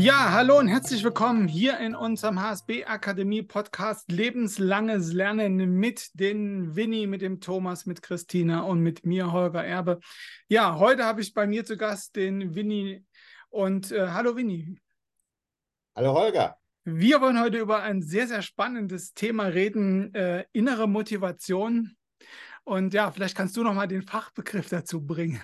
Ja, hallo und herzlich willkommen hier in unserem HSB Akademie Podcast Lebenslanges Lernen mit den Winnie, mit dem Thomas, mit Christina und mit mir, Holger Erbe. Ja, heute habe ich bei mir zu Gast den Winnie und äh, hallo Winnie. Hallo Holger. Wir wollen heute über ein sehr, sehr spannendes Thema reden, äh, innere Motivation. Und ja, vielleicht kannst du noch mal den Fachbegriff dazu bringen.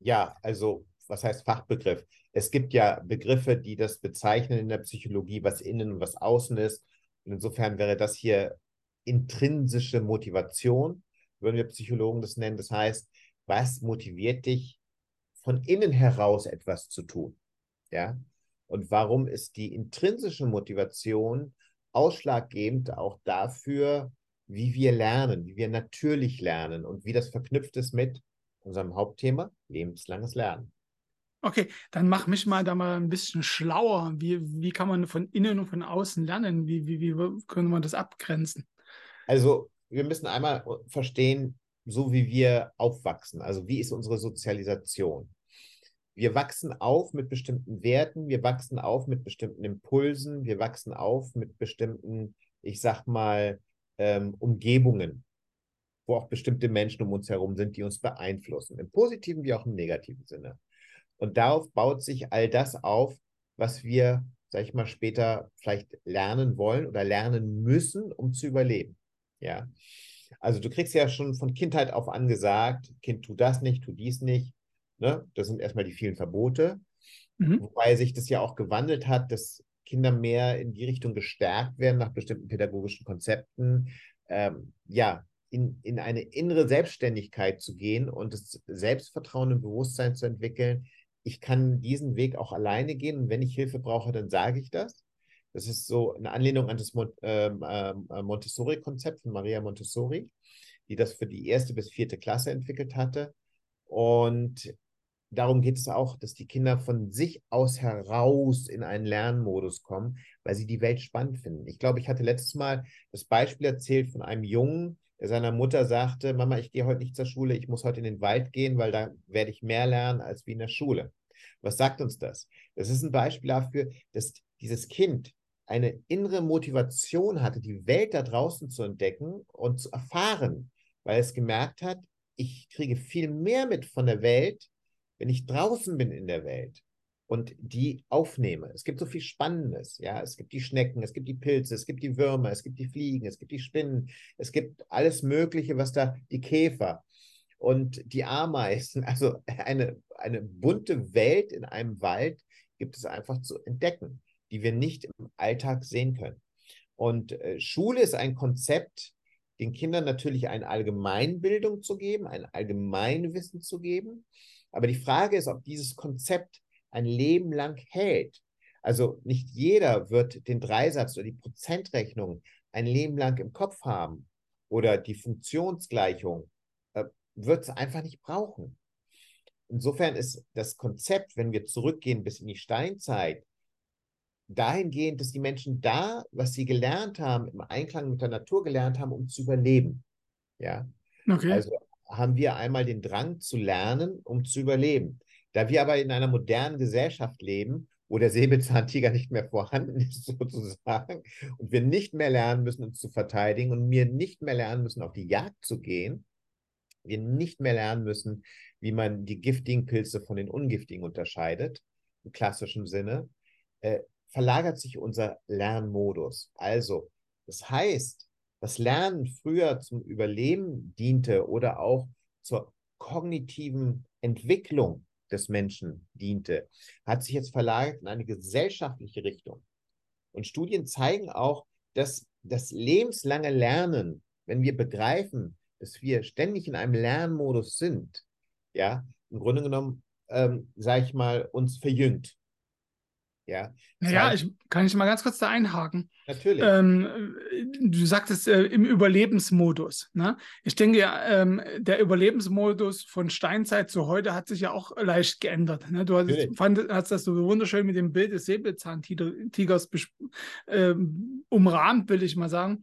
Ja, also was heißt Fachbegriff? Es gibt ja Begriffe, die das bezeichnen in der Psychologie, was innen und was außen ist. Und insofern wäre das hier intrinsische Motivation, würden wir Psychologen das nennen. Das heißt, was motiviert dich, von innen heraus etwas zu tun? Ja. Und warum ist die intrinsische Motivation ausschlaggebend auch dafür, wie wir lernen, wie wir natürlich lernen und wie das verknüpft ist mit unserem Hauptthema, lebenslanges Lernen. Okay, dann mach mich mal da mal ein bisschen schlauer. Wie, wie kann man von innen und von außen lernen? Wie, wie, wie können wir das abgrenzen? Also, wir müssen einmal verstehen, so wie wir aufwachsen. Also, wie ist unsere Sozialisation? Wir wachsen auf mit bestimmten Werten, wir wachsen auf mit bestimmten Impulsen, wir wachsen auf mit bestimmten, ich sag mal, ähm, Umgebungen, wo auch bestimmte Menschen um uns herum sind, die uns beeinflussen, im positiven wie auch im negativen Sinne. Und darauf baut sich all das auf, was wir, sag ich mal, später vielleicht lernen wollen oder lernen müssen, um zu überleben. Ja. Also du kriegst ja schon von Kindheit auf an gesagt, Kind, tu das nicht, tu dies nicht. Ne? Das sind erstmal die vielen Verbote. Mhm. Wobei sich das ja auch gewandelt hat, dass Kinder mehr in die Richtung gestärkt werden nach bestimmten pädagogischen Konzepten. Ähm, ja, in, in eine innere Selbstständigkeit zu gehen und das Selbstvertrauen und Bewusstsein zu entwickeln, ich kann diesen Weg auch alleine gehen und wenn ich Hilfe brauche, dann sage ich das. Das ist so eine Anlehnung an das ähm, ähm, Montessori-Konzept von Maria Montessori, die das für die erste bis vierte Klasse entwickelt hatte. Und darum geht es auch, dass die Kinder von sich aus heraus in einen Lernmodus kommen, weil sie die Welt spannend finden. Ich glaube, ich hatte letztes Mal das Beispiel erzählt von einem Jungen, seiner Mutter sagte, Mama, ich gehe heute nicht zur Schule, ich muss heute in den Wald gehen, weil da werde ich mehr lernen als wie in der Schule. Was sagt uns das? Das ist ein Beispiel dafür, dass dieses Kind eine innere Motivation hatte, die Welt da draußen zu entdecken und zu erfahren, weil es gemerkt hat, ich kriege viel mehr mit von der Welt, wenn ich draußen bin in der Welt und die aufnehme. Es gibt so viel Spannendes, ja. Es gibt die Schnecken, es gibt die Pilze, es gibt die Würmer, es gibt die Fliegen, es gibt die Spinnen, es gibt alles Mögliche, was da, die Käfer und die Ameisen, also eine, eine bunte Welt in einem Wald gibt es einfach zu entdecken, die wir nicht im Alltag sehen können. Und äh, Schule ist ein Konzept, den Kindern natürlich eine Allgemeinbildung zu geben, ein Allgemeinwissen zu geben. Aber die Frage ist, ob dieses Konzept ein Leben lang hält. Also nicht jeder wird den Dreisatz oder die Prozentrechnung ein Leben lang im Kopf haben oder die Funktionsgleichung äh, wird es einfach nicht brauchen. Insofern ist das Konzept, wenn wir zurückgehen bis in die Steinzeit, dahingehend, dass die Menschen da, was sie gelernt haben, im Einklang mit der Natur gelernt haben, um zu überleben. Ja. Okay. Also haben wir einmal den Drang zu lernen, um zu überleben. Da wir aber in einer modernen Gesellschaft leben, wo der Säbelzahntiger nicht mehr vorhanden ist, sozusagen, und wir nicht mehr lernen müssen, uns zu verteidigen und wir nicht mehr lernen müssen, auf die Jagd zu gehen, wir nicht mehr lernen müssen, wie man die giftigen Pilze von den ungiftigen unterscheidet, im klassischen Sinne, äh, verlagert sich unser Lernmodus. Also, das heißt, das Lernen früher zum Überleben diente oder auch zur kognitiven Entwicklung des Menschen diente, hat sich jetzt verlagert in eine gesellschaftliche Richtung. Und Studien zeigen auch, dass das lebenslange Lernen, wenn wir begreifen, dass wir ständig in einem Lernmodus sind, ja, im Grunde genommen, ähm, sage ich mal, uns verjüngt. Ja, naja, ich, kann ich mal ganz kurz da einhaken. Natürlich. Ähm, du sagtest äh, im Überlebensmodus. Ne? Ich denke, ähm, der Überlebensmodus von Steinzeit zu heute hat sich ja auch leicht geändert. Ne? Du hast, fand, hast das so wunderschön mit dem Bild des Säbelzahntigers äh, umrahmt, will ich mal sagen.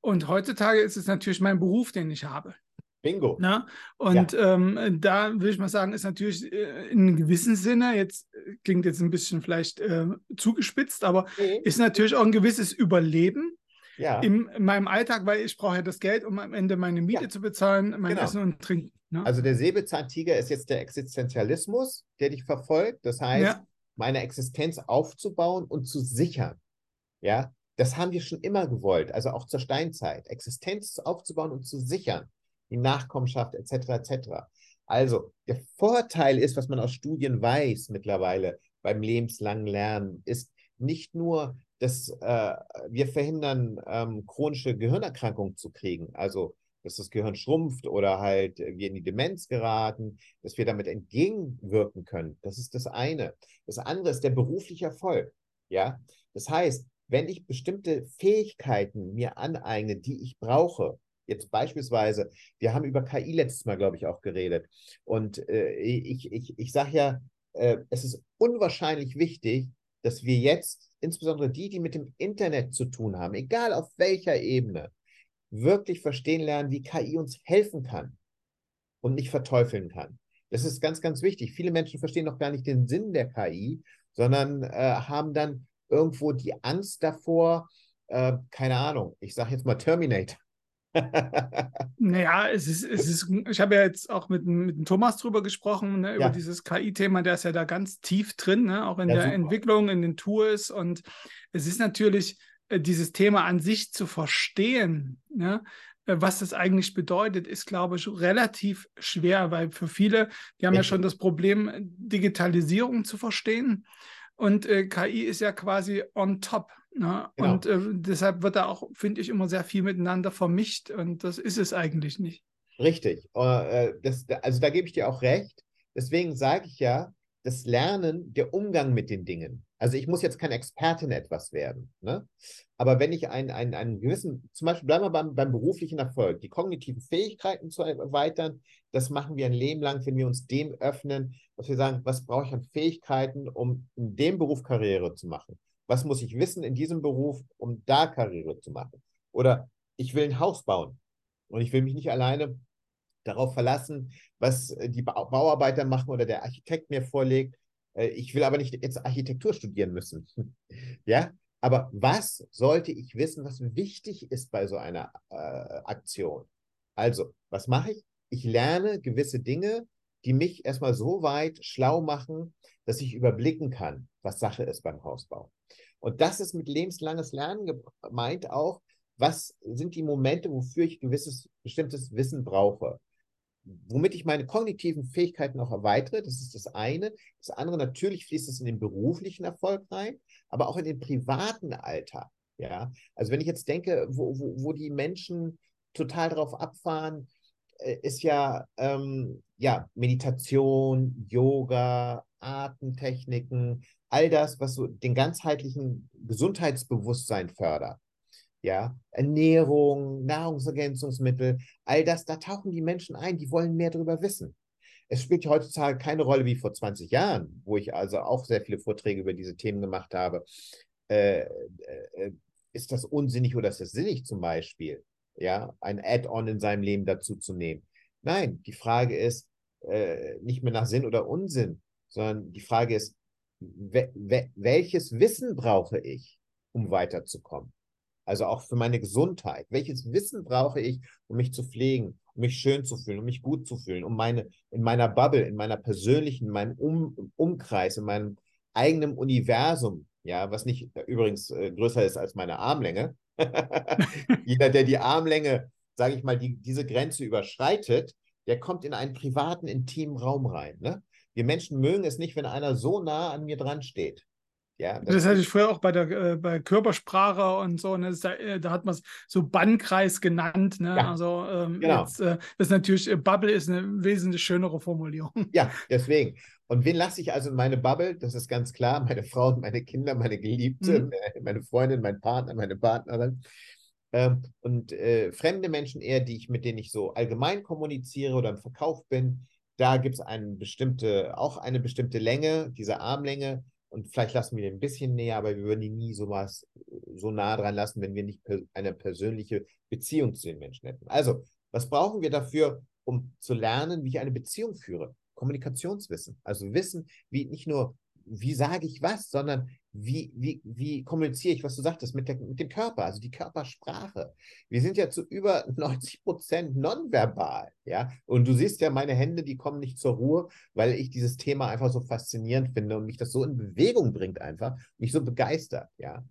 Und heutzutage ist es natürlich mein Beruf, den ich habe. Bingo. Na? Ne? Und ja. ähm, da würde ich mal sagen, ist natürlich äh, in gewissem Sinne, jetzt äh, klingt jetzt ein bisschen vielleicht äh, zugespitzt, aber mhm. ist natürlich auch ein gewisses Überleben ja. in, in meinem Alltag, weil ich brauche ja das Geld, um am Ende meine Miete ja. zu bezahlen, mein genau. Essen und Trinken. Ne? Also der Säbelzahntiger ist jetzt der Existenzialismus, der dich verfolgt. Das heißt, meine Existenz aufzubauen und zu sichern. Ja, das haben wir schon immer gewollt, also auch zur Steinzeit, Existenz aufzubauen und zu sichern die Nachkommenschaft etc. etc. Also der Vorteil ist, was man aus Studien weiß mittlerweile beim lebenslangen Lernen, ist nicht nur, dass äh, wir verhindern, ähm, chronische Gehirnerkrankungen zu kriegen, also dass das Gehirn schrumpft oder halt wir in die Demenz geraten, dass wir damit entgegenwirken können. Das ist das eine. Das andere ist der berufliche Erfolg. Ja, das heißt, wenn ich bestimmte Fähigkeiten mir aneigne, die ich brauche, Jetzt beispielsweise, wir haben über KI letztes Mal, glaube ich, auch geredet. Und äh, ich, ich, ich sage ja, äh, es ist unwahrscheinlich wichtig, dass wir jetzt, insbesondere die, die mit dem Internet zu tun haben, egal auf welcher Ebene, wirklich verstehen lernen, wie KI uns helfen kann und nicht verteufeln kann. Das ist ganz, ganz wichtig. Viele Menschen verstehen noch gar nicht den Sinn der KI, sondern äh, haben dann irgendwo die Angst davor, äh, keine Ahnung, ich sage jetzt mal Terminator naja, es ist, es ist, ich habe ja jetzt auch mit, mit dem Thomas drüber gesprochen, ne, über dieses KI-Thema, der ist ja da ganz tief drin, ne, auch in ja, der super. Entwicklung, in den Tools. Und es ist natürlich äh, dieses Thema an sich zu verstehen, ne, äh, was das eigentlich bedeutet, ist, glaube ich, relativ schwer, weil für viele, die haben ja, ja schon das Problem, Digitalisierung zu verstehen. Und äh, KI ist ja quasi on top. Ne? Genau. Und äh, deshalb wird da auch, finde ich, immer sehr viel miteinander vermischt. Und das ist es eigentlich nicht. Richtig. Äh, das, also da gebe ich dir auch recht. Deswegen sage ich ja, das Lernen, der Umgang mit den Dingen. Also ich muss jetzt kein Experte in etwas werden. Ne? Aber wenn ich einen, einen, einen gewissen, zum Beispiel bleiben wir beim, beim beruflichen Erfolg, die kognitiven Fähigkeiten zu erweitern, das machen wir ein Leben lang, wenn wir uns dem öffnen, dass wir sagen, was brauche ich an Fähigkeiten, um in dem Beruf Karriere zu machen? Was muss ich wissen in diesem Beruf, um da Karriere zu machen? Oder ich will ein Haus bauen und ich will mich nicht alleine darauf verlassen, was die Bauarbeiter machen oder der Architekt mir vorlegt. Äh, ich will aber nicht jetzt Architektur studieren müssen. ja, aber was sollte ich wissen, was wichtig ist bei so einer äh, Aktion? Also, was mache ich? Ich lerne gewisse Dinge, die mich erstmal so weit schlau machen, dass ich überblicken kann, was Sache ist beim Hausbau. Und das ist mit lebenslanges Lernen gemeint auch, was sind die Momente, wofür ich gewisses bestimmtes Wissen brauche womit ich meine kognitiven Fähigkeiten auch erweitere. Das ist das eine. Das andere, natürlich fließt es in den beruflichen Erfolg rein, aber auch in den privaten Alltag. Ja, also wenn ich jetzt denke, wo, wo, wo die Menschen total darauf abfahren, äh, ist ja, ähm, ja Meditation, Yoga, Atemtechniken, all das, was so den ganzheitlichen Gesundheitsbewusstsein fördert ja, Ernährung, Nahrungsergänzungsmittel, all das, da tauchen die Menschen ein, die wollen mehr darüber wissen. Es spielt heutzutage keine Rolle wie vor 20 Jahren, wo ich also auch sehr viele Vorträge über diese Themen gemacht habe. Äh, äh, ist das unsinnig oder ist das sinnig zum Beispiel, ja, ein Add-on in seinem Leben dazu zu nehmen? Nein, die Frage ist äh, nicht mehr nach Sinn oder Unsinn, sondern die Frage ist, we we welches Wissen brauche ich, um weiterzukommen? Also auch für meine Gesundheit. Welches Wissen brauche ich, um mich zu pflegen, um mich schön zu fühlen, um mich gut zu fühlen, um meine, in meiner Bubble, in meiner persönlichen, in meinem um Umkreis, in meinem eigenen Universum, ja, was nicht äh, übrigens äh, größer ist als meine Armlänge. Jeder, der die Armlänge, sage ich mal, die, diese Grenze überschreitet, der kommt in einen privaten, intimen Raum rein. Ne? Wir Menschen mögen es nicht, wenn einer so nah an mir dran steht. Ja, das, das hatte ich früher auch bei der äh, bei Körpersprache und so. Ne? Da, äh, da, hat man es so Bannkreis genannt. Ne? Ja, also ähm, genau. jetzt, äh, das ist natürlich, äh, Bubble ist eine wesentlich schönere Formulierung. Ja, deswegen. Und wen lasse ich also in meine Bubble? Das ist ganz klar. Meine Frau und meine Kinder, meine Geliebte, mhm. Äh, meine Freundin, mein Partner, meine Partnerin. Ähm, und äh, fremde Menschen eher, die ich, mit denen ich so allgemein kommuniziere oder im Verkauf bin, da gibt es eine bestimmte, auch eine bestimmte Länge, diese Armlänge und vielleicht lassen wir den ein bisschen näher, aber wir würden ihn nie so was so nah dran lassen, wenn wir nicht eine persönliche Beziehung zu den Menschen hätten. Also, Was brauchen wir dafür, um zu lernen, wie ich eine Beziehung führe? Kommunikationswissen. Also Wissen, wie nicht nur, wie sage ich was, sondern wie, wie, wie kommuniziere ich, was du sagtest, mit, der, mit dem Körper, also die Körpersprache. Wir sind ja zu über 90 Prozent nonverbal, ja. Und du siehst ja, meine Hände, die kommen nicht zur Ruhe, weil ich dieses Thema einfach so faszinierend finde und mich das so in Bewegung bringt einfach, mich so begeistert, ja.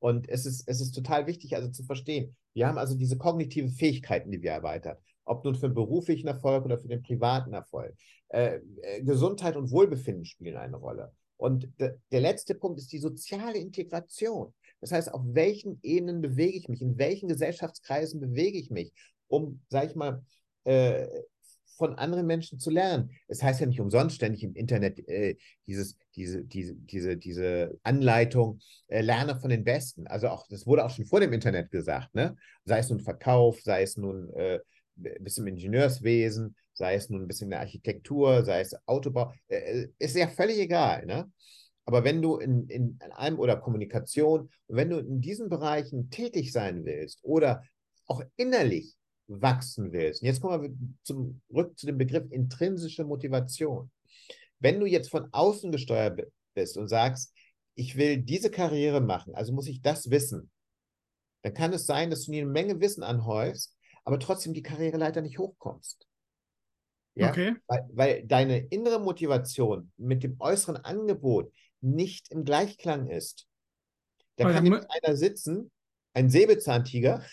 Und es ist, es ist total wichtig, also zu verstehen, wir haben also diese kognitiven Fähigkeiten, die wir erweitern, ob nun für den beruflichen Erfolg oder für den privaten Erfolg. Äh, äh Gesundheit und Wohlbefinden spielen eine Rolle. Und der letzte Punkt ist die soziale Integration. Das heißt, auf welchen Ebenen bewege ich mich, in welchen Gesellschaftskreisen bewege ich mich, um, sage ich mal, äh, von anderen Menschen zu lernen. Es heißt ja nicht umsonst ständig im Internet äh, dieses, diese, diese, diese, diese Anleitung, äh, lerne von den Besten. Also auch, das wurde auch schon vor dem Internet gesagt, ne? Sei es nun Verkauf, sei es nun äh, bisschen im Ingenieurswesen, sei es nun ein bisschen der Architektur, sei es Autobau, äh, äh, ist ja völlig egal. Ne? Aber wenn du in, in, in einem oder Kommunikation, wenn du in diesen Bereichen tätig sein willst oder auch innerlich wachsen willst, und jetzt kommen wir zurück zu dem Begriff intrinsische Motivation. Wenn du jetzt von außen gesteuert bist und sagst, ich will diese Karriere machen, also muss ich das wissen, dann kann es sein, dass du eine Menge Wissen anhäufst, aber trotzdem die Karriereleiter nicht hochkommst. Ja? Okay. Weil, weil deine innere Motivation mit dem äußeren Angebot nicht im Gleichklang ist. Da kann nämlich einer sitzen, ein Säbelzahntiger,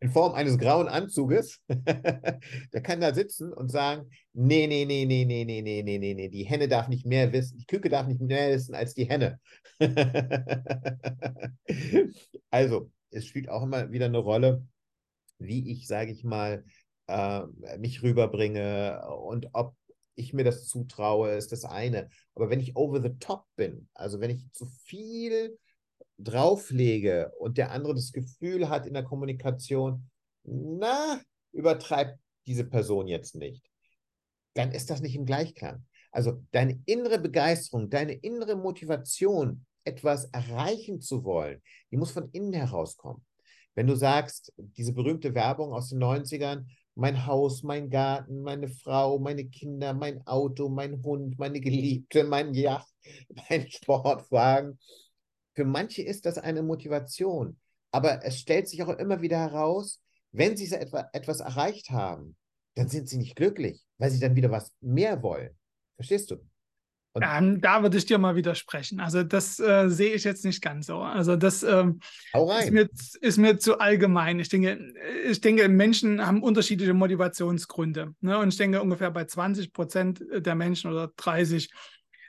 in Form eines grauen Anzuges, der kann da sitzen und sagen, nee, nee, nee, nee, nee, nee, nee, nee, nee, nee, die Henne darf nicht mehr wissen, die Küke darf nicht mehr wissen als die Henne. also, es spielt auch immer wieder eine Rolle, wie ich, sage ich mal, äh, mich rüberbringe und ob ich mir das zutraue, ist das eine. Aber wenn ich over the top bin, also wenn ich zu viel drauflege und der andere das Gefühl hat in der Kommunikation, na, übertreibt diese Person jetzt nicht, dann ist das nicht im Gleichklang. Also deine innere Begeisterung, deine innere Motivation, etwas erreichen zu wollen, die muss von innen herauskommen. Wenn du sagst, diese berühmte Werbung aus den 90ern, mein Haus, mein Garten, meine Frau, meine Kinder, mein Auto, mein Hund, meine Geliebte, mein Yacht, mein Sportwagen. Für manche ist das eine Motivation, aber es stellt sich auch immer wieder heraus, wenn sie etwa, etwas erreicht haben, dann sind sie nicht glücklich, weil sie dann wieder was mehr wollen. Verstehst du? Ähm, da würde ich dir mal widersprechen. Also das äh, sehe ich jetzt nicht ganz so. Also das ähm, ist, mir, ist, mir, zu allgemein. Ich denke, ich denke, Menschen haben unterschiedliche Motivationsgründe. Ne? Und ich denke, ungefähr bei 20 Prozent der Menschen oder 30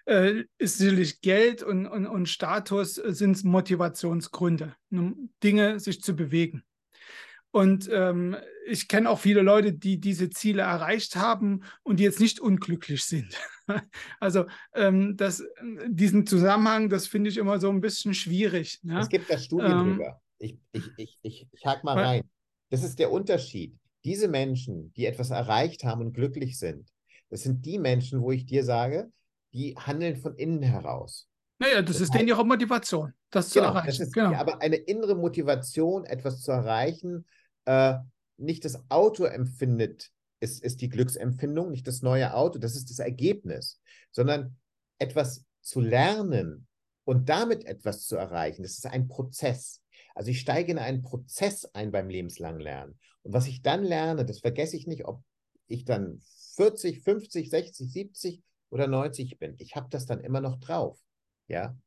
äh, ist sicherlich Geld und, und, und Status sind Motivationsgründe, um Dinge sich zu bewegen. Und ähm, ich kenne auch viele Leute, die diese Ziele erreicht haben und die jetzt nicht unglücklich sind. also ähm, das, diesen Zusammenhang, das finde ich immer so ein bisschen schwierig. Ne? Es gibt da Studien ähm, drüber. Ich, ich, ich, ich, ich hake mal rein. Das ist der Unterschied. Diese Menschen, die etwas erreicht haben und glücklich sind, das sind die Menschen, wo ich dir sage, die handeln von innen heraus. Naja, das, das ist heißt, denen ihre Motivation, das genau, zu erreichen. Das ist, genau. Aber eine innere Motivation, etwas zu erreichen, äh, nicht das Auto empfindet, ist, ist die Glücksempfindung, nicht das neue Auto, das ist das Ergebnis, sondern etwas zu lernen und damit etwas zu erreichen, das ist ein Prozess. Also ich steige in einen Prozess ein beim lebenslangen Lernen. Und was ich dann lerne, das vergesse ich nicht, ob ich dann 40, 50, 60, 70 oder 90 bin. Ich habe das dann immer noch drauf. Ja.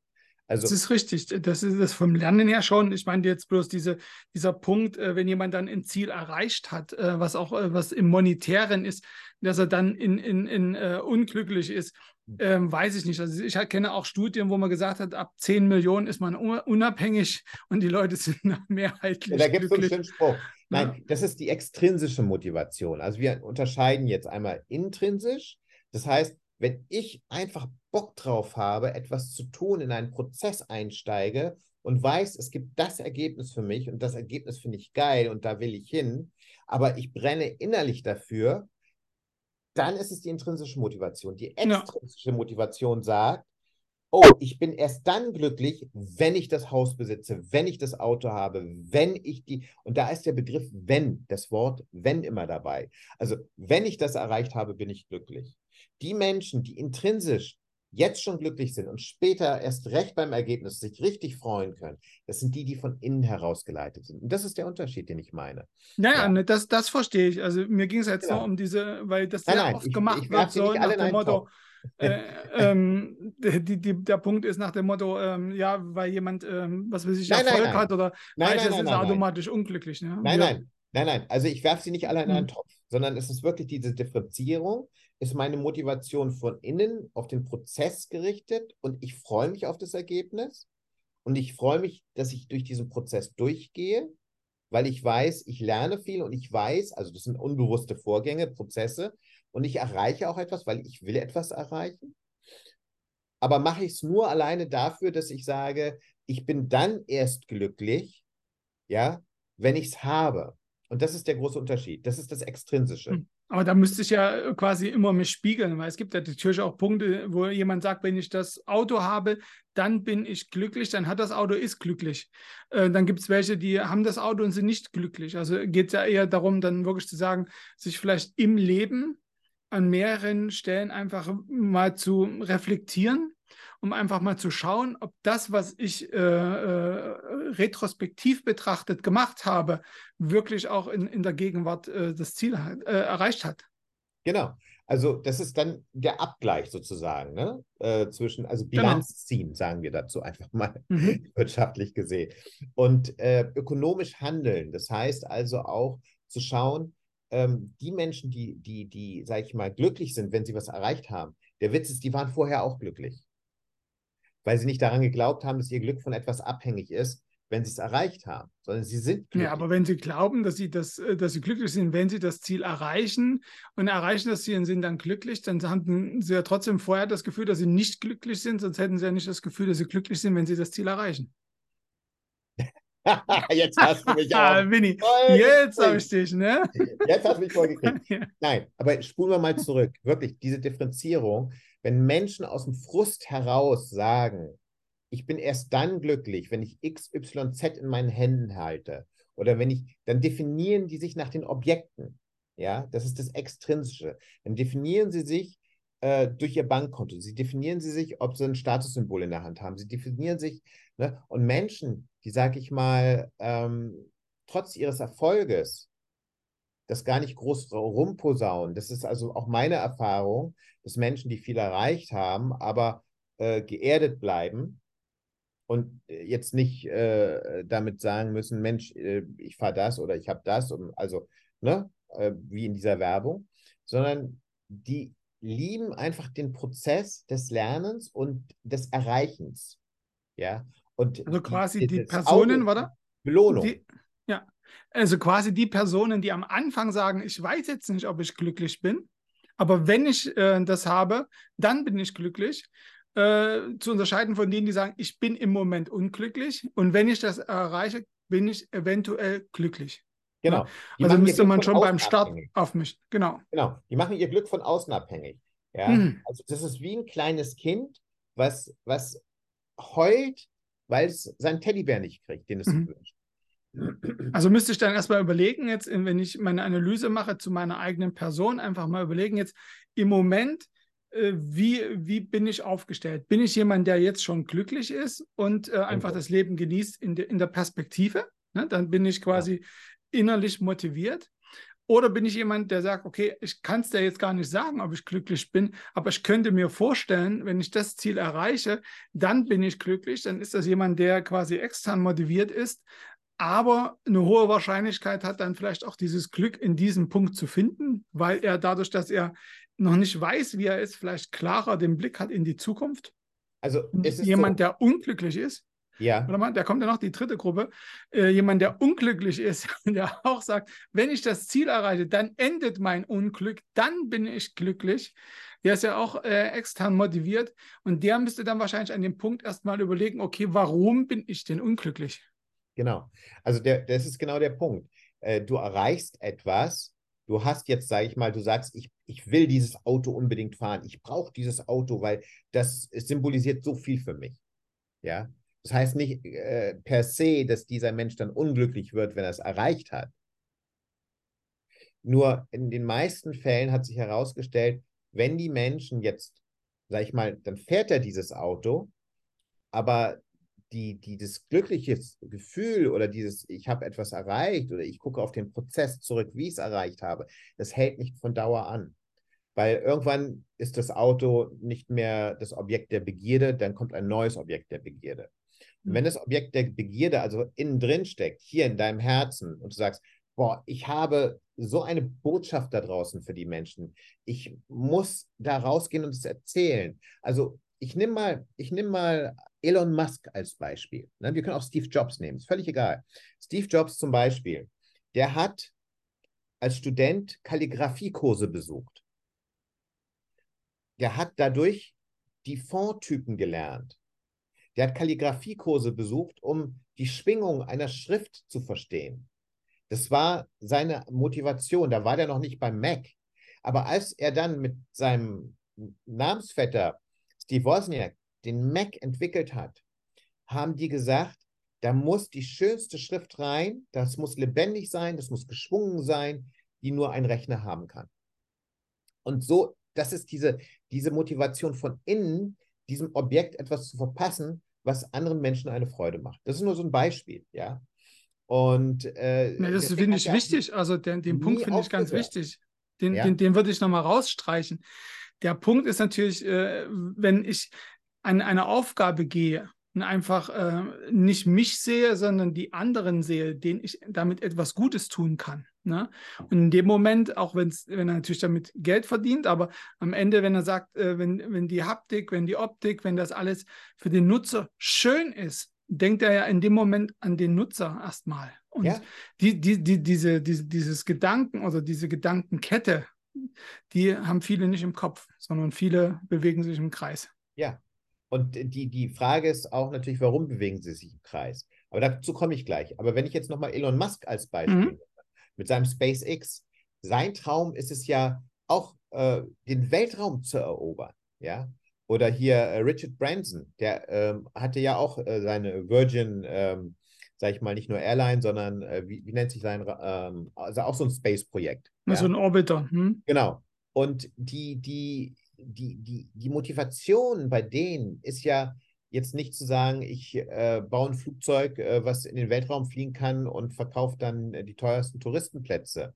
Also, das ist richtig. Das ist das vom Lernen her schon. Ich meine jetzt bloß diese, dieser Punkt, äh, wenn jemand dann ein Ziel erreicht hat, äh, was auch äh, was im Monetären ist, dass er dann in, in, in uh, unglücklich ist, ähm, weiß ich nicht. Also ich kenne auch Studien, wo man gesagt hat, ab 10 Millionen ist man unabhängig und die Leute sind mehrheitlich. Ja, da gibt es so einen schönen Spruch. Nein, ja. das ist die extrinsische Motivation. Also wir unterscheiden jetzt einmal intrinsisch. Das heißt, wenn ich einfach Bock drauf habe, etwas zu tun, in einen Prozess einsteige und weiß, es gibt das Ergebnis für mich und das Ergebnis finde ich geil und da will ich hin, aber ich brenne innerlich dafür, dann ist es die intrinsische Motivation. Die extrinsische ja. Motivation sagt, oh, ich bin erst dann glücklich, wenn ich das Haus besitze, wenn ich das Auto habe, wenn ich die, und da ist der Begriff wenn, das Wort wenn immer dabei. Also wenn ich das erreicht habe, bin ich glücklich. Die Menschen, die intrinsisch jetzt schon glücklich sind und später erst recht beim Ergebnis sich richtig freuen können, das sind die, die von innen heraus geleitet sind. Und das ist der Unterschied, den ich meine. Naja, ja. Ne, das, das verstehe ich. Also mir ging es jetzt genau. nur um diese, weil das nein, sehr nein, oft ich, gemacht ich wird, so nach dem Motto, Top äh, ähm, die, die, der Punkt ist nach dem Motto, ähm, ja, weil jemand, ähm, was weiß ich, nein, Erfolg nein, nein. hat oder nein, reicht, nein, ist automatisch unglücklich. Ne? Nein, nein, nein, nein. Also ich werfe sie nicht alle in einen hm. Topf, sondern es ist wirklich diese Differenzierung, ist meine Motivation von innen auf den Prozess gerichtet und ich freue mich auf das Ergebnis und ich freue mich, dass ich durch diesen Prozess durchgehe, weil ich weiß, ich lerne viel und ich weiß, also das sind unbewusste Vorgänge, Prozesse, und ich erreiche auch etwas, weil ich will etwas erreichen. Aber mache ich es nur alleine dafür, dass ich sage, ich bin dann erst glücklich, ja, wenn ich es habe. Und das ist der große Unterschied. Das ist das Extrinsische. Hm. Aber da müsste ich ja quasi immer mich spiegeln, weil es gibt ja natürlich auch Punkte, wo jemand sagt, wenn ich das Auto habe, dann bin ich glücklich, dann hat das Auto ist glücklich. Äh, dann gibt es welche, die haben das Auto und sind nicht glücklich. Also geht es ja eher darum, dann wirklich zu sagen, sich vielleicht im Leben an mehreren Stellen einfach mal zu reflektieren, um einfach mal zu schauen, ob das, was ich äh, äh, retrospektiv betrachtet gemacht habe, wirklich auch in, in der Gegenwart äh, das Ziel hat, äh, erreicht hat. Genau. Also das ist dann der Abgleich sozusagen, ne? Äh, zwischen, also genau. Bilanz genau. ziehen, sagen wir dazu einfach mal mhm. wirtschaftlich gesehen. Und äh, ökonomisch handeln, das heißt also auch zu schauen, ähm, die Menschen, die, die, die, sag ich mal, glücklich sind, wenn sie was erreicht haben, der Witz ist, die waren vorher auch glücklich. Weil sie nicht daran geglaubt haben, dass ihr Glück von etwas abhängig ist, wenn sie es erreicht haben, sondern sie sind glücklich. Ja, aber wenn sie glauben, dass sie, das, äh, dass sie glücklich sind, wenn sie das Ziel erreichen und erreichen das Ziel und sind dann glücklich, dann haben sie ja trotzdem vorher das Gefühl, dass sie nicht glücklich sind, sonst hätten sie ja nicht das Gefühl, dass sie glücklich sind, wenn sie das Ziel erreichen. jetzt hast du mich auch. Winnie, jetzt habe ich dich, ne? Jetzt hast du mich vollgekriegt. ja. Nein, aber spulen wir mal zurück. Wirklich, diese Differenzierung, wenn Menschen aus dem Frust heraus sagen, ich bin erst dann glücklich, wenn ich XYZ in meinen Händen halte. Oder wenn ich, dann definieren die sich nach den Objekten. Ja, das ist das Extrinsische. Dann definieren sie sich äh, durch ihr Bankkonto. Sie definieren sie sich, ob sie ein Statussymbol in der Hand haben. Sie definieren sich, ne? und Menschen, die, sag ich mal, ähm, trotz ihres Erfolges das gar nicht groß rumposaunen. Das ist also auch meine Erfahrung, dass Menschen, die viel erreicht haben, aber äh, geerdet bleiben und äh, jetzt nicht äh, damit sagen müssen, Mensch, äh, ich fahre das oder ich habe das, und, also ne, äh, wie in dieser Werbung, sondern die lieben einfach den Prozess des Lernens und des Erreichens. Ja. Und also quasi die, die Personen, warte? Belohnung. Die, ja. Also quasi die Personen, die am Anfang sagen, ich weiß jetzt nicht, ob ich glücklich bin, aber wenn ich äh, das habe, dann bin ich glücklich. Äh, zu unterscheiden von denen, die sagen, ich bin im Moment unglücklich und wenn ich das erreiche, bin ich eventuell glücklich. Genau. Die also müsste man schon beim Start auf mich. Genau. Genau. Die machen ihr Glück von außen abhängig. Ja. Mhm. Also das ist wie ein kleines Kind, was, was heult, weil es seinen Teddybär nicht kriegt, den es mhm. wünscht. Also müsste ich dann erstmal überlegen, jetzt, wenn ich meine Analyse mache zu meiner eigenen Person, einfach mal überlegen, jetzt im Moment, äh, wie, wie bin ich aufgestellt? Bin ich jemand, der jetzt schon glücklich ist und äh, einfach okay. das Leben genießt in, de, in der Perspektive? Ne? Dann bin ich quasi innerlich motiviert? Oder bin ich jemand, der sagt, okay, ich kann es dir jetzt gar nicht sagen, ob ich glücklich bin, aber ich könnte mir vorstellen, wenn ich das Ziel erreiche, dann bin ich glücklich. Dann ist das jemand, der quasi extern motiviert ist, aber eine hohe Wahrscheinlichkeit hat, dann vielleicht auch dieses Glück in diesem Punkt zu finden, weil er dadurch, dass er noch nicht weiß, wie er ist, vielleicht klarer den Blick hat in die Zukunft. Also ist jemand, so, der unglücklich ist, ja. Oder mal, da kommt ja noch die dritte Gruppe. Äh, jemand, der unglücklich ist, der auch sagt, wenn ich das Ziel erreiche, dann endet mein Unglück, dann bin ich glücklich. Der ist ja auch äh, extern motiviert und der müsste dann wahrscheinlich an dem Punkt erstmal überlegen, okay, warum bin ich denn unglücklich? Genau. Also der, das ist genau der Punkt. Äh, du erreichst etwas, du hast jetzt, sage ich mal, du sagst, ich, ich will dieses Auto unbedingt fahren. Ich brauche dieses Auto, weil das symbolisiert so viel für mich. Ja, das heißt nicht äh, per se, dass dieser Mensch dann unglücklich wird, wenn er es erreicht hat. Nur in den meisten Fällen hat sich herausgestellt, wenn die Menschen jetzt, sag ich mal, dann fährt er dieses Auto, aber die, die, glückliche Gefühl oder dieses, ich habe etwas erreicht oder ich gucke auf den Prozess zurück, wie ich es erreicht habe, das hält nicht von Dauer an. Weil irgendwann ist das Auto nicht mehr das Objekt der Begierde, dann kommt ein neues Objekt der Begierde. Und wenn hm. das Objekt der Begierde also innen drin steckt, hier in deinem Herzen, und du sagst, boah, ich habe so eine Botschaft da draußen für die Menschen. Ich muss da rausgehen und es erzählen. Also ich nehme mal, ich nehme mal Elon Musk als Beispiel. Ne? Wir können auch Steve Jobs nehmen, ist völlig egal. Steve Jobs zum Beispiel, der hat als Student Kalligraphiekurse besucht. Der hat dadurch die Fondtypen gelernt. Der hat Kalligraphiekurse besucht, um die Schwingung einer Schrift zu verstehen. Das war seine Motivation. Da war der noch nicht beim Mac. Aber als er dann mit seinem Namensvetter Steve Wozniak den Mac entwickelt hat, haben die gesagt, da muss die schönste Schrift rein, das muss lebendig sein, das muss geschwungen sein, die nur ein Rechner haben kann. Und so, das ist diese, diese Motivation von innen, diesem Objekt etwas zu verpassen, was anderen Menschen eine Freude macht. Das ist nur so ein Beispiel, ja. Und äh, ja, das finde ich wichtig. Also den, den Punkt finde ich ganz wichtig. Den, ja. den, den würde ich nochmal rausstreichen. Der Punkt ist natürlich, äh, wenn ich an eine Aufgabe gehe einfach äh, nicht mich sehe, sondern die anderen sehe, denen ich damit etwas Gutes tun kann. Ne? Und in dem Moment, auch wenn's, wenn er natürlich damit Geld verdient, aber am Ende, wenn er sagt, äh, wenn, wenn die Haptik, wenn die Optik, wenn das alles für den Nutzer schön ist, denkt er ja in dem Moment an den Nutzer erstmal. Und ja. die, die, die, diese, diese, dieses Gedanken oder diese Gedankenkette, die haben viele nicht im Kopf, sondern viele bewegen sich im Kreis. Ja. Und die, die Frage ist auch natürlich, warum bewegen sie sich im Kreis? Aber dazu komme ich gleich. Aber wenn ich jetzt nochmal Elon Musk als Beispiel mhm. mit seinem SpaceX, sein Traum ist es ja auch, äh, den Weltraum zu erobern. Ja, oder hier äh, Richard Branson, der ähm, hatte ja auch äh, seine Virgin, ähm, sag ich mal, nicht nur Airline, sondern äh, wie, wie, nennt sich sein, ähm, also auch so ein Space-Projekt. Ja? So ein Orbiter. Hm? Genau. Und die, die, die, die, die Motivation bei denen ist ja jetzt nicht zu sagen, ich äh, baue ein Flugzeug, äh, was in den Weltraum fliegen kann und verkaufe dann die teuersten Touristenplätze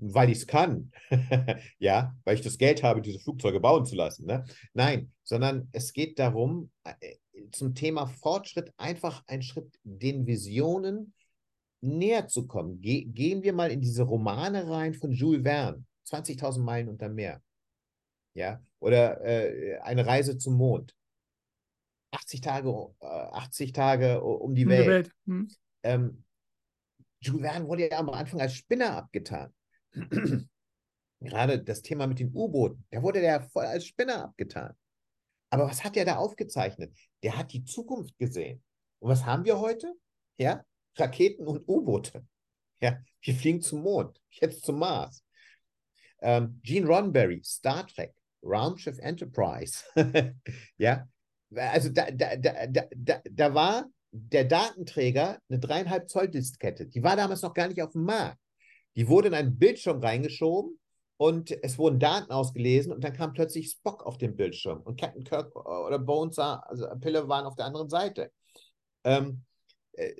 weil ich es kann, ja, weil ich das Geld habe, diese Flugzeuge bauen zu lassen. Ne? Nein, sondern es geht darum, äh, zum Thema Fortschritt einfach einen Schritt den Visionen näher zu kommen. Ge gehen wir mal in diese Romane rein von Jules Verne, 20.000 Meilen unter Meer. Ja, oder äh, eine Reise zum Mond. 80 Tage, äh, 80 Tage um die um Welt. Welt. Hm. Ähm, Jules Verne wurde ja am Anfang als Spinner abgetan. Gerade das Thema mit den U-Booten, da wurde der voll als Spinner abgetan. Aber was hat der da aufgezeichnet? Der hat die Zukunft gesehen. Und was haben wir heute? Ja, Raketen und U-Boote. Ja, wir fliegen zum Mond, jetzt zum Mars. Ähm, Gene Roddenberry, Star Trek, Raumschiff Enterprise. ja, also da, da, da, da, da war der Datenträger eine dreieinhalb Zoll Diskette. Die war damals noch gar nicht auf dem Markt. Die wurde in einen Bildschirm reingeschoben und es wurden Daten ausgelesen und dann kam plötzlich Spock auf dem Bildschirm und Captain Kirk oder Bones, also Pille waren auf der anderen Seite. Ähm, äh,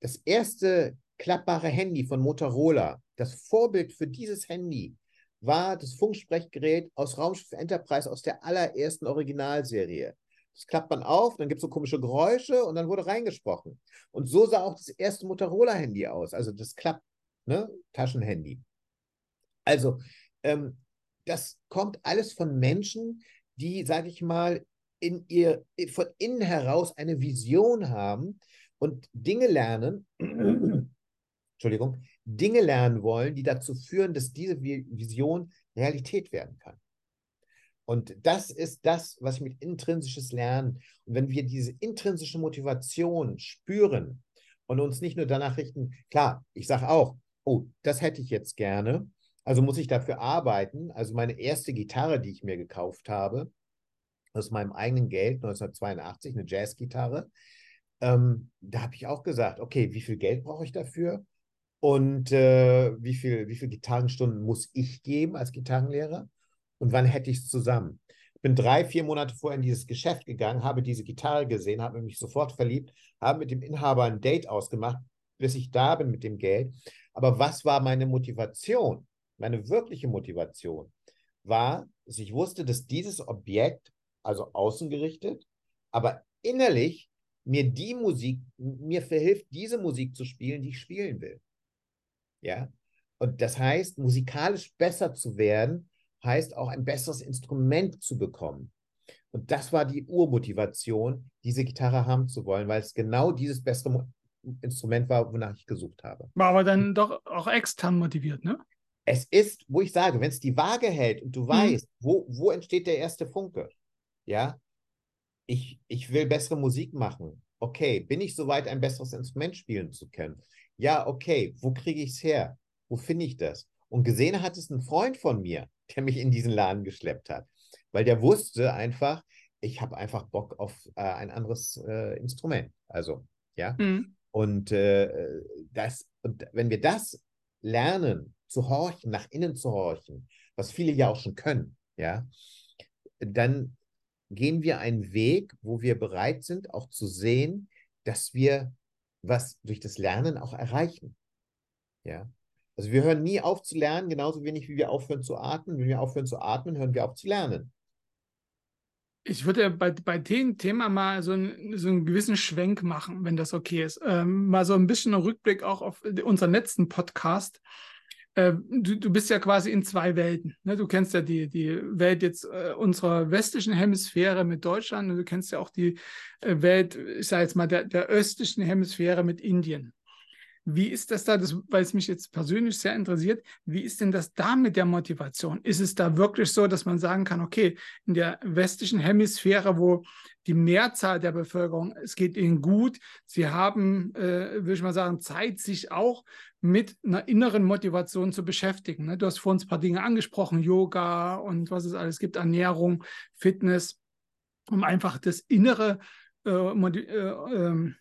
das erste klappbare Handy von Motorola, das Vorbild für dieses Handy, war das Funksprechgerät aus Raumschiff Enterprise aus der allerersten Originalserie. Das klappt man auf, dann gibt es so komische Geräusche und dann wurde reingesprochen. Und so sah auch das erste Motorola-Handy aus. Also das klappt ne? Taschenhandy. Also, ähm, das kommt alles von Menschen, die, sage ich mal, in ihr, von innen heraus eine Vision haben und Dinge lernen, Entschuldigung, Dinge lernen wollen, die dazu führen, dass diese Vision Realität werden kann. Und das ist das, was ich mit intrinsisches Lernen. Und wenn wir diese intrinsische Motivation spüren und uns nicht nur danach richten, klar, ich sage auch, oh, das hätte ich jetzt gerne, Also muss ich dafür arbeiten. Also meine erste Gitarre, die ich mir gekauft habe, aus meinem eigenen Geld, 1982, eine Jazzgitarre, ähm, da habe ich auch gesagt, okay, wie viel Geld brauche ich dafür? Und äh, wie viel, wie viel Gitarrenstunden muss ich geben als Gitarrenlehrer? Und wann hätte ich es zusammen? Ich bin drei, vier Monate vorher in dieses Geschäft gegangen, habe diese Gitarre gesehen, habe mich sofort verliebt, habe mit dem Inhaber ein Date ausgemacht, bis ich da bin mit dem Geld. Aber was war meine Motivation? Meine wirkliche Motivation war, dass ich wusste, dass dieses Objekt, also außengerichtet, aber innerlich mir die Musik, mir verhilft, diese Musik zu spielen, die ich spielen will. Ja. Und das heißt, musikalisch besser zu werden, heißt auch ein besseres Instrument zu bekommen. Und das war die Urmotivation, diese Gitarre haben zu wollen, weil es genau dieses bessere Instrument war, wonach ich gesucht habe. War aber dann doch auch extern motiviert, ne? Es ist, wo ich sage, wenn es die Waage hält und du mhm. weißt, wo, wo entsteht der erste Funke? Ja, ich, ich will bessere Musik machen. Okay, bin ich soweit, ein besseres Instrument spielen zu können? Ja, okay, wo kriege ich es her? Wo finde ich das? Und gesehen hat es ein Freund von mir, der mich in diesen Laden geschleppt hat, weil der wusste einfach, ich habe einfach Bock auf äh, ein anderes äh, Instrument. Also, ja. Mhm. Und äh, das, und wenn wir das lernen, zu horchen, nach innen zu horchen, was viele ja auch schon können, ja, dann gehen wir einen Weg, wo wir bereit sind, auch zu sehen, dass wir was durch das Lernen auch erreichen. Ja. Also wir hören nie auf zu lernen, genauso wenig wie wir aufhören zu atmen. Wenn wir aufhören zu atmen, hören wir auf zu lernen. Ich würde bei, bei dem Thema mal so, ein, so einen gewissen Schwenk machen, wenn das okay ist. Ähm, mal so ein bisschen einen Rückblick auch auf unseren letzten Podcast. Äh, du, du bist ja quasi in zwei Welten. Ne? Du kennst ja die, die Welt jetzt äh, unserer westlichen Hemisphäre mit Deutschland und du kennst ja auch die äh, Welt, ich sage jetzt mal, der, der östlichen Hemisphäre mit Indien. Wie ist das da, das, weil es mich jetzt persönlich sehr interessiert, wie ist denn das da mit der Motivation? Ist es da wirklich so, dass man sagen kann, okay, in der westlichen Hemisphäre, wo die Mehrzahl der Bevölkerung, es geht ihnen gut, sie haben, äh, würde ich mal sagen, Zeit, sich auch mit einer inneren Motivation zu beschäftigen. Ne? Du hast vor uns ein paar Dinge angesprochen, Yoga und was es alles gibt, Ernährung, Fitness, um einfach das innere äh, äh,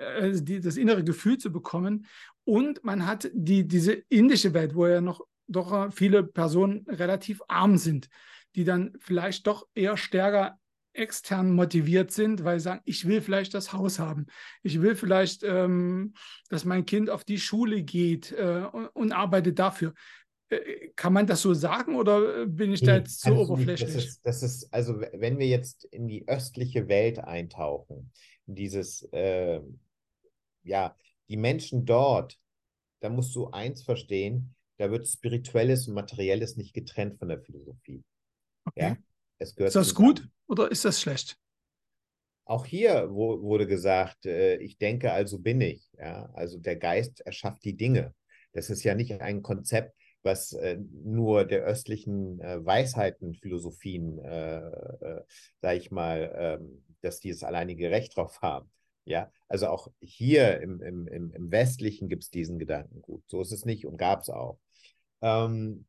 ähm, also die, das innere Gefühl zu bekommen. Und man hat die, diese indische Welt, wo ja noch doch viele Personen relativ arm sind, die dann vielleicht doch eher stärker extern motiviert sind, weil sie sagen, ich will vielleicht das Haus haben. Ich will vielleicht, ähm, dass mein Kind auf die Schule geht äh, und, und arbeitet dafür. Äh, kann man das so sagen oder bin ich nee, da jetzt zu oberflächlich? Das ist, das ist, also wenn wir jetzt in die östliche Welt eintauchen, dieses äh, ja, die Menschen dort, da musst du eins verstehen, da wird Spirituelles und Materielles nicht getrennt von der Philosophie. Okay. Ja? Es gehört ist das zusammen. gut oder ist das schlecht? Auch hier wurde gesagt, äh, ich denke, also bin ich. Ja? Also der Geist erschafft die Dinge. Das ist ja nicht ein Konzept, was äh, nur der östlichen äh, Weisheiten, Philosophien, äh, äh, sage ich mal, ähm, dass die das alleinige Recht drauf haben. Ja, also auch hier im, im, im Westlichen gibt es diesen Gedankengut. So ist es nicht und gab es auch. Ähm,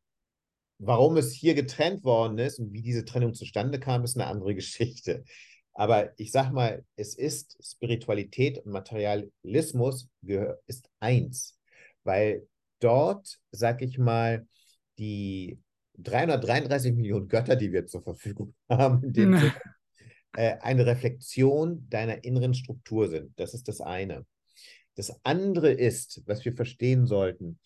warum es hier getrennt worden ist und wie diese Trennung zustande kam, ist eine andere Geschichte. Aber ich sag mal, es ist Spiritualität und Materialismus ist eins, weil dort, sag ich mal, die 333 Millionen Götter, die wir zur Verfügung haben, in dem äh, eine Reflexion deiner inneren Struktur sind. Das ist das eine. Das andere ist, was wir verstehen sollten,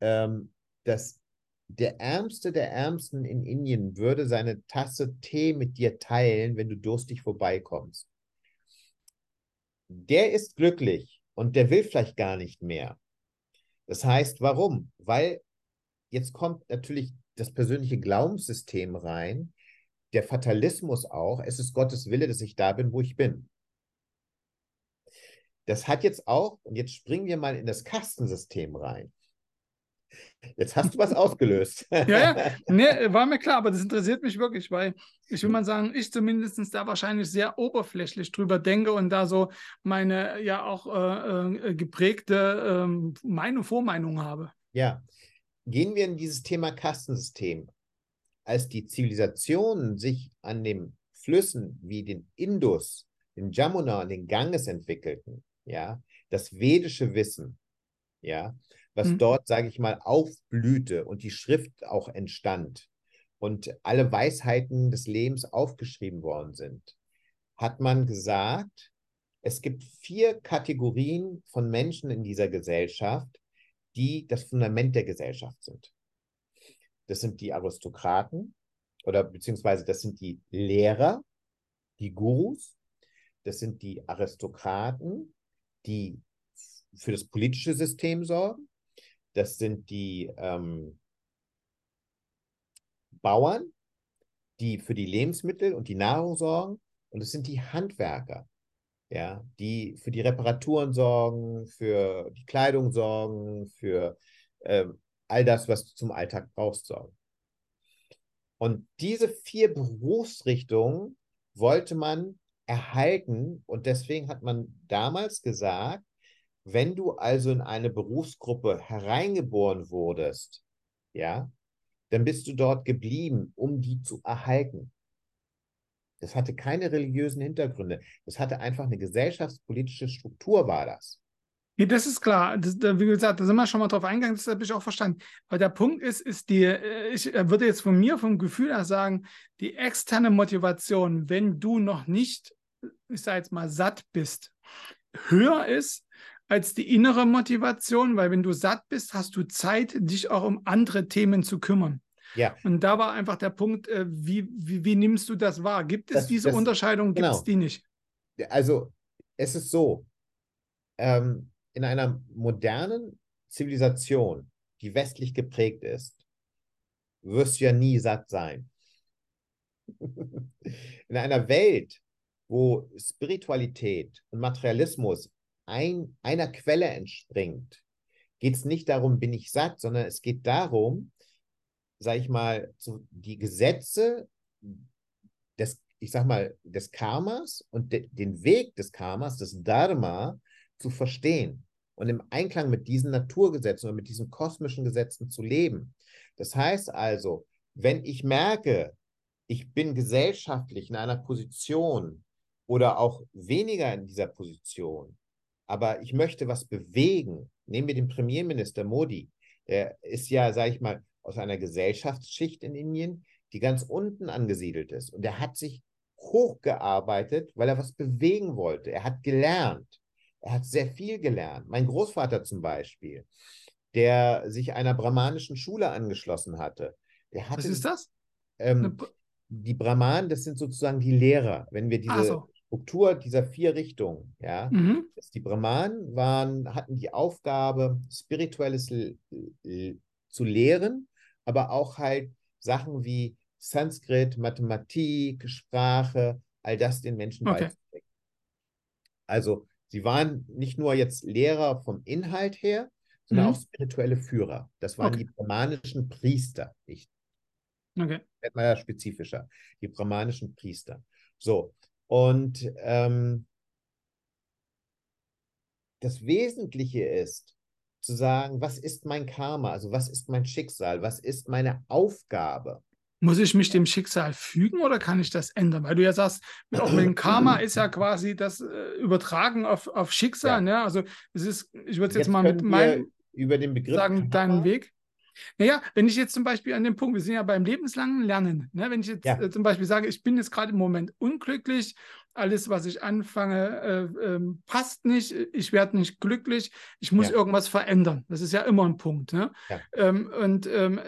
ähm, dass der Ärmste der Ärmsten in Indien würde seine Tasse Tee mit dir teilen, wenn du durstig vorbeikommst. Der ist glücklich und der will vielleicht gar nicht mehr. Das heißt, warum? Weil jetzt kommt natürlich das persönliche Glaubenssystem rein, der Fatalismus auch, es ist Gottes Wille, dass ich da bin, wo ich bin. Das hat jetzt auch, und jetzt springen wir mal in das Kastensystem rein. Jetzt hast du was ausgelöst. ja, ja, nee, war mir klar, aber das interessiert mich wirklich, weil ich will mal sagen, ich zumindest da wahrscheinlich sehr oberflächlich drüber denke und da so meine ja auch äh, äh geprägte äh, Meinung, Vormeinung habe. Ja, gehen wir in dieses Thema Kastensystem. Als die Zivilisationen sich an den Flüssen wie den Indus, den Jamuna und den Ganges entwickelten, ja, das vedische Wissen, ja, was mhm. dort, sage ich mal, aufblühte und die Schrift auch entstand und alle Weisheiten des Lebens aufgeschrieben worden sind, hat man gesagt, es gibt vier Kategorien von Menschen in dieser Gesellschaft, die das Fundament der Gesellschaft sind. Das sind die Aristokraten oder beziehungsweise das sind die Lehrer, die Gurus, das sind die Aristokraten, die für das politische System sorgen, das sind die ähm, Bauern, die für die Lebensmittel und die Nahrung sorgen, und es sind die Handwerker, ja, die für die Reparaturen sorgen, für die Kleidung sorgen, für äh, all das, was du zum Alltag brauchst, sorgen. Und diese vier Berufsrichtungen wollte man erhalten und deswegen hat man damals gesagt, wenn du also in eine Berufsgruppe hereingeboren wurdest, ja, dann bist du dort geblieben, um die zu erhalten. Das hatte keine religiösen Hintergründe. Das hatte einfach eine gesellschaftspolitische Struktur, war das. Nee, das ist klar. Das, wie gesagt, da sind wir schon mal drauf eingegangen, das habe ich auch verstanden. Aber der Punkt ist, ist die, äh, ich würde jetzt von mir, vom Gefühl her sagen, die externe Motivation, wenn du noch nicht, ich sage jetzt mal, satt bist, höher ist als die innere Motivation, weil wenn du satt bist, hast du Zeit, dich auch um andere Themen zu kümmern. Ja. Und da war einfach der Punkt, äh, wie, wie, wie, nimmst du das wahr? Gibt es das, diese das, Unterscheidung, gibt genau. es die nicht? Also es ist so, ähm, in einer modernen Zivilisation, die westlich geprägt ist, wirst du ja nie satt sein. in einer Welt, wo Spiritualität und Materialismus ein, einer Quelle entspringt, geht es nicht darum, bin ich satt, sondern es geht darum, sage ich mal, die Gesetze des, ich sag mal, des Karmas und de, den Weg des Karmas, des Dharma, zu verstehen und im Einklang mit diesen Naturgesetzen und mit diesen kosmischen Gesetzen zu leben. Das heißt also, wenn ich merke, ich bin gesellschaftlich in einer Position oder auch weniger in dieser Position, aber ich möchte was bewegen. Nehmen wir den Premierminister Modi. Der ist ja, sage ich mal, aus einer Gesellschaftsschicht in Indien, die ganz unten angesiedelt ist. Und er hat sich hochgearbeitet, weil er was bewegen wollte. Er hat gelernt. Er hat sehr viel gelernt. Mein Großvater zum Beispiel, der sich einer brahmanischen Schule angeschlossen hatte. Hatte was ist das? Ähm, die Brahmanen, das sind sozusagen die Lehrer. Wenn wir diese so. Struktur dieser vier Richtungen, ja, mhm. die Brahmanen waren, hatten die Aufgabe, spirituelles zu lehren aber auch halt Sachen wie Sanskrit, Mathematik, Sprache, all das den Menschen okay. beizubringen. Also sie waren nicht nur jetzt Lehrer vom Inhalt her, sondern mhm. auch spirituelle Führer. Das waren okay. die brahmanischen Priester. Ich okay. werde mal spezifischer. Die brahmanischen Priester. So, und ähm, das Wesentliche ist, zu sagen, was ist mein Karma, also was ist mein Schicksal, was ist meine Aufgabe. Muss ich mich dem Schicksal fügen oder kann ich das ändern? Weil du ja sagst, auch mit dem Karma ist ja quasi das äh, Übertragen auf, auf Schicksal. Ja. Ne? Also es ist, ich würde jetzt, jetzt mal mit meinem über den Begriff sagen, deinen Weg. Naja, wenn ich jetzt zum Beispiel an dem Punkt, wir sind ja beim lebenslangen Lernen, ne? wenn ich jetzt ja. äh, zum Beispiel sage, ich bin jetzt gerade im Moment unglücklich, alles, was ich anfange, äh, äh, passt nicht, ich werde nicht glücklich, ich muss ja. irgendwas verändern. Das ist ja immer ein Punkt. Ne? Ja. Ähm, und ähm,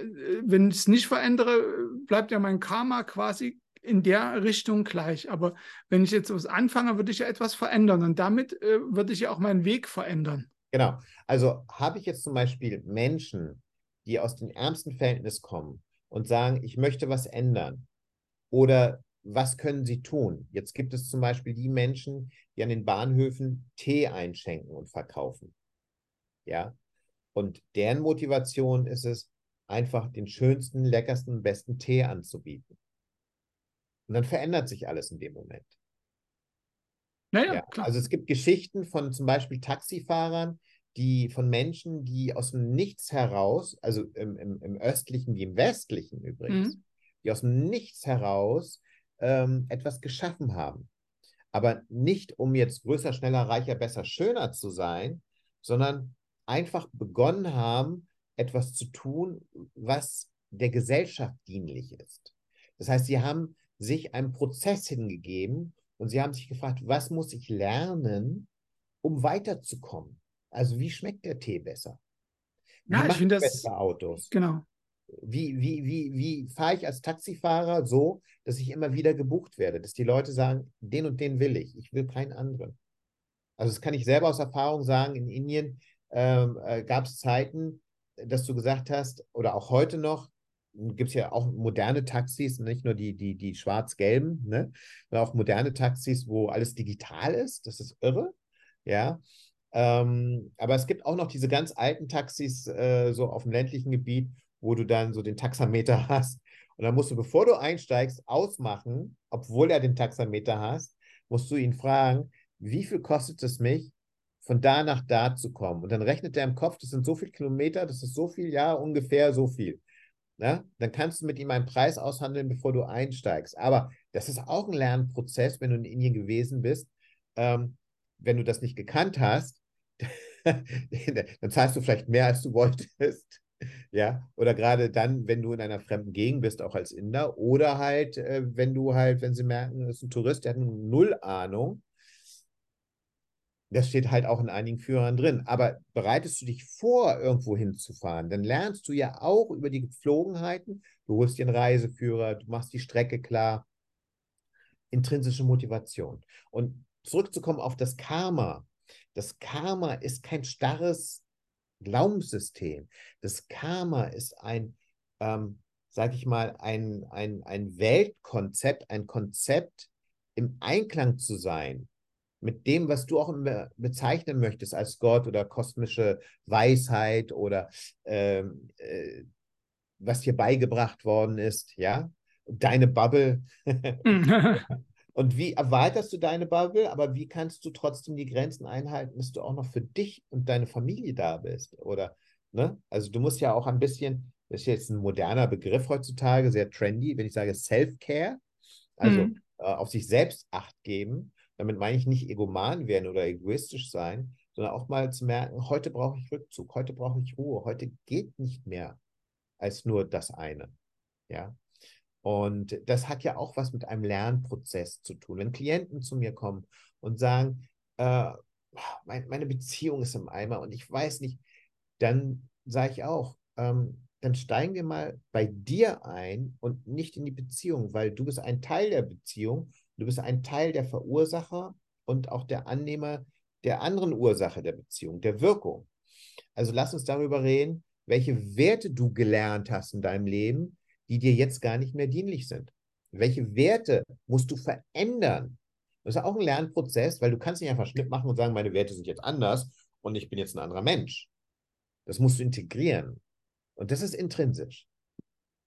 wenn ich es nicht verändere, bleibt ja mein Karma quasi in der Richtung gleich. Aber wenn ich jetzt was anfange, würde ich ja etwas verändern und damit äh, würde ich ja auch meinen Weg verändern. Genau. Also habe ich jetzt zum Beispiel Menschen, die aus dem ärmsten Verhältnis kommen und sagen, ich möchte was ändern. Oder was können sie tun? Jetzt gibt es zum Beispiel die Menschen, die an den Bahnhöfen Tee einschenken und verkaufen. Ja. Und deren Motivation ist es, einfach den schönsten, leckersten, besten Tee anzubieten. Und dann verändert sich alles in dem Moment. Naja, ja, klar. Also es gibt Geschichten von zum Beispiel Taxifahrern, die von Menschen, die aus dem Nichts heraus, also im, im, im östlichen wie im westlichen übrigens, mhm. die aus dem Nichts heraus ähm, etwas geschaffen haben. Aber nicht, um jetzt größer, schneller, reicher, besser, schöner zu sein, sondern einfach begonnen haben, etwas zu tun, was der Gesellschaft dienlich ist. Das heißt, sie haben sich einem Prozess hingegeben und sie haben sich gefragt, was muss ich lernen, um weiterzukommen? Also wie schmeckt der Tee besser? Wie ja, ich finde das Autos. Genau. Wie, wie, wie, wie fahre ich als Taxifahrer so, dass ich immer wieder gebucht werde, dass die Leute sagen, den und den will ich, ich will keinen anderen. Also das kann ich selber aus Erfahrung sagen, in Indien ähm, äh, gab es Zeiten, dass du gesagt hast, oder auch heute noch, gibt es ja auch moderne Taxis, nicht nur die, die, die schwarz-gelben, ne? sondern auch moderne Taxis, wo alles digital ist. Das ist irre. Ja. Ähm, aber es gibt auch noch diese ganz alten Taxis, äh, so auf dem ländlichen Gebiet, wo du dann so den Taxameter hast. Und dann musst du, bevor du einsteigst, ausmachen, obwohl er den Taxameter hast, musst du ihn fragen, wie viel kostet es mich, von da nach da zu kommen? Und dann rechnet er im Kopf, das sind so viele Kilometer, das ist so viel, ja, ungefähr so viel. Ne? Dann kannst du mit ihm einen Preis aushandeln, bevor du einsteigst. Aber das ist auch ein Lernprozess, wenn du in Indien gewesen bist. Ähm, wenn du das nicht gekannt hast, dann zahlst du vielleicht mehr, als du wolltest. Ja, oder gerade dann, wenn du in einer fremden Gegend bist, auch als Inder, oder halt, äh, wenn du halt, wenn sie merken, es ist ein Tourist, der hat null Ahnung, das steht halt auch in einigen Führern drin. Aber bereitest du dich vor, irgendwo hinzufahren, dann lernst du ja auch über die Gepflogenheiten. Du holst dir einen Reiseführer, du machst die Strecke klar. Intrinsische Motivation. Und zurückzukommen auf das Karma. Das Karma ist kein starres Glaubenssystem. Das Karma ist ein, ähm, sag ich mal, ein, ein, ein Weltkonzept, ein Konzept, im Einklang zu sein mit dem, was du auch bezeichnen möchtest als Gott oder kosmische Weisheit oder ähm, äh, was dir beigebracht worden ist, ja, deine Bubble. und wie erweiterst du deine Bubble, aber wie kannst du trotzdem die Grenzen einhalten, dass du auch noch für dich und deine Familie da bist? Oder, ne? Also du musst ja auch ein bisschen, das ist jetzt ein moderner Begriff heutzutage, sehr trendy, wenn ich sage Self-Care, also mhm. äh, auf sich selbst Acht geben damit meine ich nicht egoman werden oder egoistisch sein, sondern auch mal zu merken, heute brauche ich Rückzug, heute brauche ich Ruhe, heute geht nicht mehr als nur das eine. Ja. Und das hat ja auch was mit einem Lernprozess zu tun. Wenn Klienten zu mir kommen und sagen, äh, mein, meine Beziehung ist im Eimer und ich weiß nicht, dann sage ich auch, ähm, dann steigen wir mal bei dir ein und nicht in die Beziehung, weil du bist ein Teil der Beziehung Du bist ein Teil der Verursacher und auch der Annehmer der anderen Ursache der Beziehung, der Wirkung. Also lass uns darüber reden, welche Werte du gelernt hast in deinem Leben, die dir jetzt gar nicht mehr dienlich sind. Welche Werte musst du verändern? Das ist auch ein Lernprozess, weil du kannst nicht einfach Schnitt machen und sagen, meine Werte sind jetzt anders und ich bin jetzt ein anderer Mensch. Das musst du integrieren. Und das ist intrinsisch.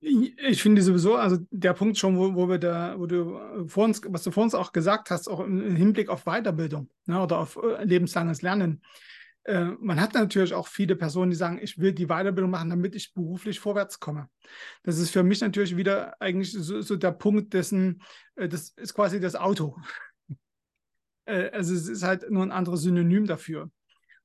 Ich finde sowieso, also der Punkt schon, wo, wo wir da, wo du äh, vor uns, was du vor uns auch gesagt hast, auch im Hinblick auf Weiterbildung ne, oder auf äh, lebenslanges Lernen. Äh, man hat natürlich auch viele Personen, die sagen, ich will die Weiterbildung machen, damit ich beruflich vorwärts komme. Das ist für mich natürlich wieder eigentlich so, so der Punkt dessen, äh, das ist quasi das Auto. Äh, also es ist halt nur ein anderes Synonym dafür.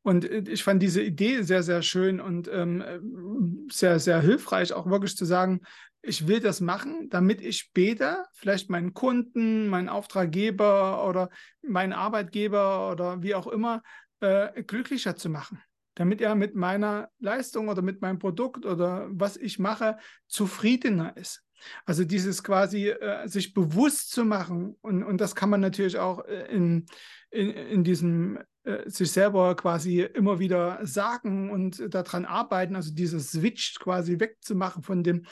Und ich fand diese Idee sehr, sehr schön und ähm, sehr, sehr hilfreich, auch wirklich zu sagen, ich will das machen, damit ich später vielleicht meinen Kunden, meinen Auftraggeber oder meinen Arbeitgeber oder wie auch immer äh, glücklicher zu machen. Damit er mit meiner Leistung oder mit meinem Produkt oder was ich mache zufriedener ist. Also dieses quasi äh, sich bewusst zu machen und, und das kann man natürlich auch äh, in, in, in diesem äh, sich selber quasi immer wieder sagen und daran arbeiten, also dieses Switch quasi wegzumachen von dem,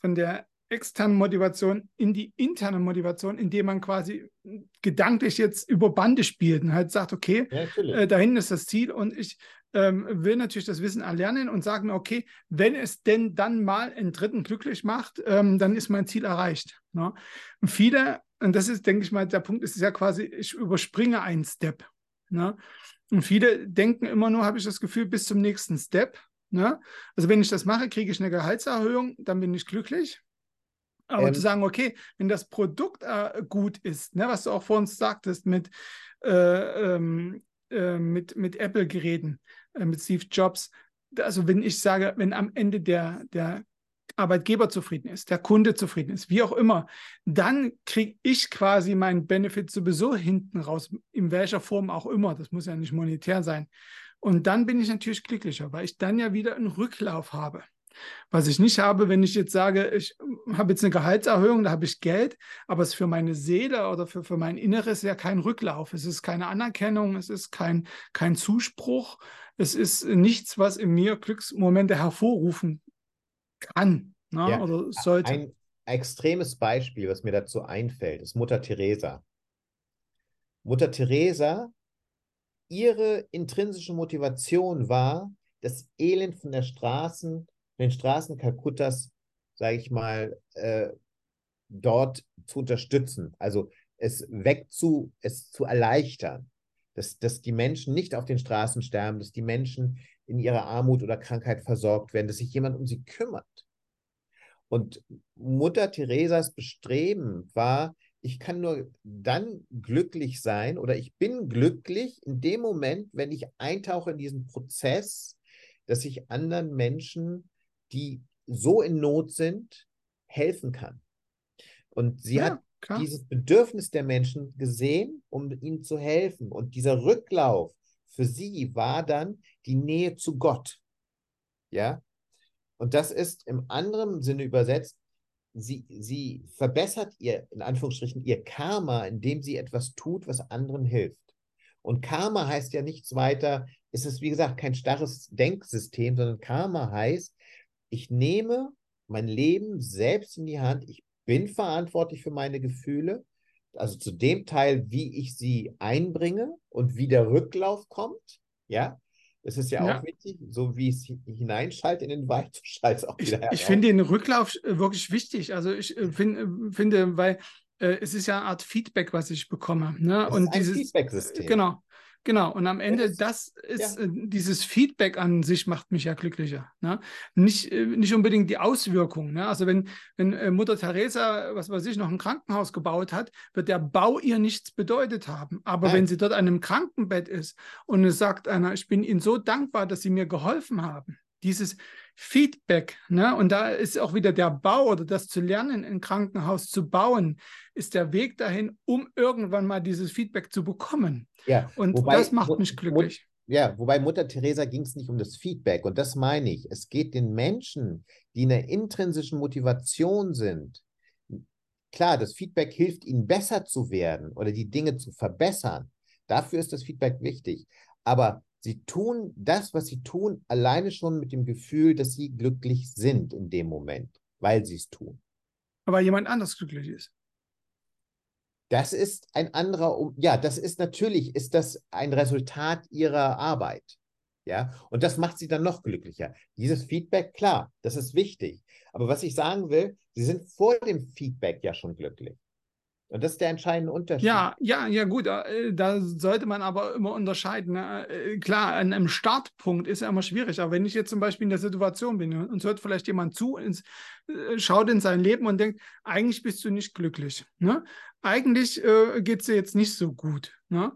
von der externen Motivation in die interne Motivation, indem man quasi gedanklich jetzt über Bande spielt und halt sagt, okay, ja, äh, dahin ist das Ziel und ich ähm, will natürlich das Wissen erlernen und sagen okay, wenn es denn dann mal einen Dritten glücklich macht, ähm, dann ist mein Ziel erreicht. Ne? Und viele, und das ist, denke ich mal, der Punkt ist ja quasi, ich überspringe einen Step. Ne? Und viele denken immer nur, habe ich das Gefühl, bis zum nächsten Step. Ne? Also wenn ich das mache, kriege ich eine Gehaltserhöhung, dann bin ich glücklich. Aber ähm, zu sagen, okay, wenn das Produkt äh, gut ist, ne, was du auch vor uns sagtest mit, äh, ähm, äh, mit, mit Apple-Geräten, äh, mit Steve Jobs, also wenn ich sage, wenn am Ende der, der Arbeitgeber zufrieden ist, der Kunde zufrieden ist, wie auch immer, dann kriege ich quasi meinen Benefit sowieso hinten raus, in welcher Form auch immer. Das muss ja nicht monetär sein. Und dann bin ich natürlich glücklicher, weil ich dann ja wieder einen Rücklauf habe. Was ich nicht habe, wenn ich jetzt sage, ich habe jetzt eine Gehaltserhöhung, da habe ich Geld, aber es ist für meine Seele oder für, für mein Inneres ja kein Rücklauf. Es ist keine Anerkennung, es ist kein, kein Zuspruch, es ist nichts, was in mir Glücksmomente hervorrufen kann ne? ja, oder sollte. Ein extremes Beispiel, was mir dazu einfällt, ist Mutter Teresa. Mutter Teresa, ihre intrinsische Motivation war, das Elend von der Straßen, den Straßen Kalkuttas, sage ich mal, äh, dort zu unterstützen. Also es wegzu, es zu erleichtern, dass, dass die Menschen nicht auf den Straßen sterben, dass die Menschen in ihrer Armut oder Krankheit versorgt werden, dass sich jemand um sie kümmert. Und Mutter Theresas Bestreben war, ich kann nur dann glücklich sein oder ich bin glücklich in dem Moment, wenn ich eintauche in diesen Prozess, dass ich anderen Menschen, die so in Not sind, helfen kann. Und sie ja, hat klar. dieses Bedürfnis der Menschen gesehen, um ihnen zu helfen. Und dieser Rücklauf für sie war dann die Nähe zu Gott. Ja, und das ist im anderen Sinne übersetzt, sie, sie verbessert ihr, in Anführungsstrichen, ihr Karma, indem sie etwas tut, was anderen hilft. Und Karma heißt ja nichts weiter, es ist wie gesagt kein starres Denksystem, sondern Karma heißt, ich nehme mein Leben selbst in die Hand, ich bin verantwortlich für meine Gefühle, also zu dem Teil, wie ich sie einbringe und wie der Rücklauf kommt, ja, es ist ja, ja, auch wichtig, so wie es hineinschaltet in den Wald, schaltet es auch wieder Ich, ich finde den Rücklauf äh, wirklich wichtig. Also ich äh, find, äh, finde, weil äh, es ist ja eine Art Feedback, was ich bekomme. Ne? und dieses Feedback-System. Genau. Genau, und am Ende, das ist, ja. äh, dieses Feedback an sich macht mich ja glücklicher. Ne? Nicht, äh, nicht unbedingt die Auswirkungen. Ne? Also wenn, wenn äh, Mutter Teresa, was weiß ich, noch ein Krankenhaus gebaut hat, wird der Bau ihr nichts bedeutet haben. Aber Nein. wenn sie dort an einem Krankenbett ist und es sagt einer, ich bin Ihnen so dankbar, dass Sie mir geholfen haben, dieses Feedback, ne? und da ist auch wieder der Bau oder das zu lernen, ein Krankenhaus zu bauen, ist der Weg dahin, um irgendwann mal dieses Feedback zu bekommen. Ja, und wobei, das macht mich glücklich. Ja, wobei Mutter Teresa ging es nicht um das Feedback und das meine ich. Es geht den Menschen, die in der intrinsischen Motivation sind. Klar, das Feedback hilft ihnen besser zu werden oder die Dinge zu verbessern. Dafür ist das Feedback wichtig. Aber Sie tun das, was sie tun, alleine schon mit dem Gefühl, dass sie glücklich sind in dem Moment, weil sie es tun. Aber jemand anders glücklich ist. Das ist ein anderer, ja, das ist natürlich, ist das ein Resultat ihrer Arbeit. Ja, und das macht sie dann noch glücklicher. Dieses Feedback, klar, das ist wichtig. Aber was ich sagen will, sie sind vor dem Feedback ja schon glücklich. Und das ist der entscheidende Unterschied. Ja, ja, ja, gut. Äh, da sollte man aber immer unterscheiden. Ne? Äh, klar, an einem Startpunkt ist ja immer schwierig. Aber wenn ich jetzt zum Beispiel in der Situation bin und hört vielleicht jemand zu, ins, äh, schaut in sein Leben und denkt, eigentlich bist du nicht glücklich. Ne? Eigentlich äh, geht es dir jetzt nicht so gut. Ne?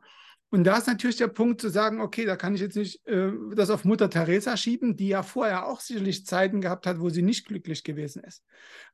Und da ist natürlich der Punkt zu sagen, okay, da kann ich jetzt nicht äh, das auf Mutter Teresa schieben, die ja vorher auch sicherlich Zeiten gehabt hat, wo sie nicht glücklich gewesen ist,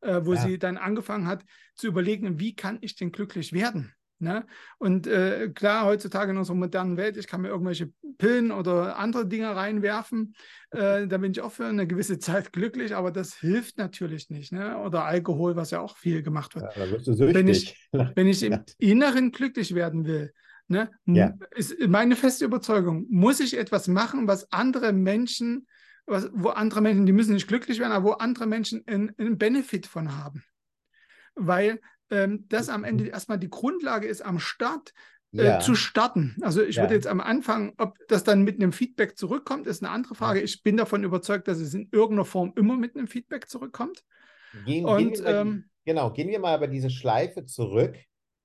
äh, wo ja. sie dann angefangen hat zu überlegen, wie kann ich denn glücklich werden? Ne? Und äh, klar, heutzutage in unserer modernen Welt, ich kann mir irgendwelche Pillen oder andere Dinge reinwerfen, äh, da bin ich auch für eine gewisse Zeit glücklich, aber das hilft natürlich nicht. Ne? Oder Alkohol, was ja auch viel gemacht wird. Ja, wenn ich, wenn ich im Inneren glücklich werden will, Ne? Ja. Ist meine feste Überzeugung. Muss ich etwas machen, was andere Menschen, was, wo andere Menschen, die müssen nicht glücklich werden, aber wo andere Menschen einen, Benefit von haben. Weil ähm, das am Ende erstmal die Grundlage ist, am Start äh, ja. zu starten. Also ich ja. würde jetzt am Anfang, ob das dann mit einem Feedback zurückkommt, ist eine andere Frage. Ich bin davon überzeugt, dass es in irgendeiner Form immer mit einem Feedback zurückkommt. Gehen, Und, gehen ähm, genau, gehen wir mal aber diese Schleife zurück,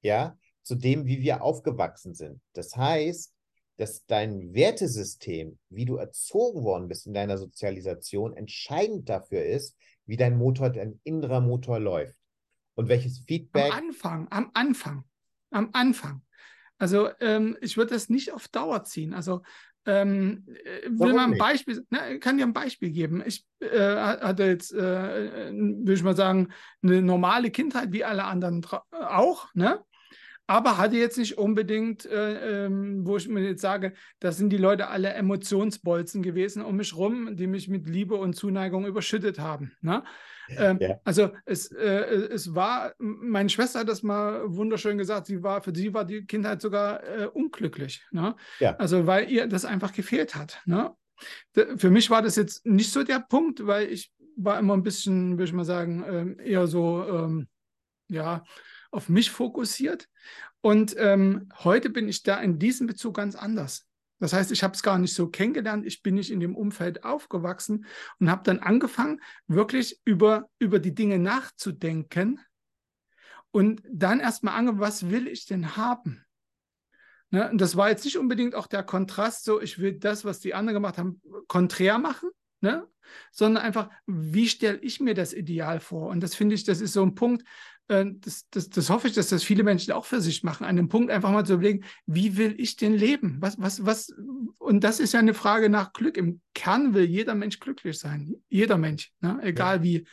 ja, zu dem, wie wir aufgewachsen sind. Das heißt, dass dein Wertesystem, wie du erzogen worden bist in deiner Sozialisation, entscheidend dafür ist, wie dein Motor, dein innerer Motor läuft. Und welches Feedback. Am Anfang, am Anfang, am Anfang. Also ähm, ich würde das nicht auf Dauer ziehen. Also ähm, äh, will mal ein Beispiel, na, kann dir ein Beispiel geben. Ich äh, hatte jetzt, äh, würde ich mal sagen, eine normale Kindheit wie alle anderen auch, ne? Aber hatte jetzt nicht unbedingt, äh, ähm, wo ich mir jetzt sage, das sind die Leute alle Emotionsbolzen gewesen um mich rum, die mich mit Liebe und Zuneigung überschüttet haben. Ne? Ähm, ja. Also es, äh, es war, meine Schwester hat das mal wunderschön gesagt, sie war, für sie war die Kindheit sogar äh, unglücklich. Ne? Ja. Also weil ihr das einfach gefehlt hat. Ne? Für mich war das jetzt nicht so der Punkt, weil ich war immer ein bisschen, würde ich mal sagen, ähm, eher so, ähm, ja, auf mich fokussiert. Und ähm, heute bin ich da in diesem Bezug ganz anders. Das heißt, ich habe es gar nicht so kennengelernt, ich bin nicht in dem Umfeld aufgewachsen und habe dann angefangen, wirklich über, über die Dinge nachzudenken und dann erstmal angefangen, was will ich denn haben? Ne? Und das war jetzt nicht unbedingt auch der Kontrast, so ich will das, was die anderen gemacht haben, konträr machen, ne? sondern einfach, wie stelle ich mir das Ideal vor? Und das finde ich, das ist so ein Punkt, das, das, das, hoffe ich, dass das viele Menschen auch für sich machen, an dem Punkt einfach mal zu überlegen, wie will ich denn leben? Was, was, was, und das ist ja eine Frage nach Glück. Im Kern will jeder Mensch glücklich sein. Jeder Mensch, ne? egal ja. wie.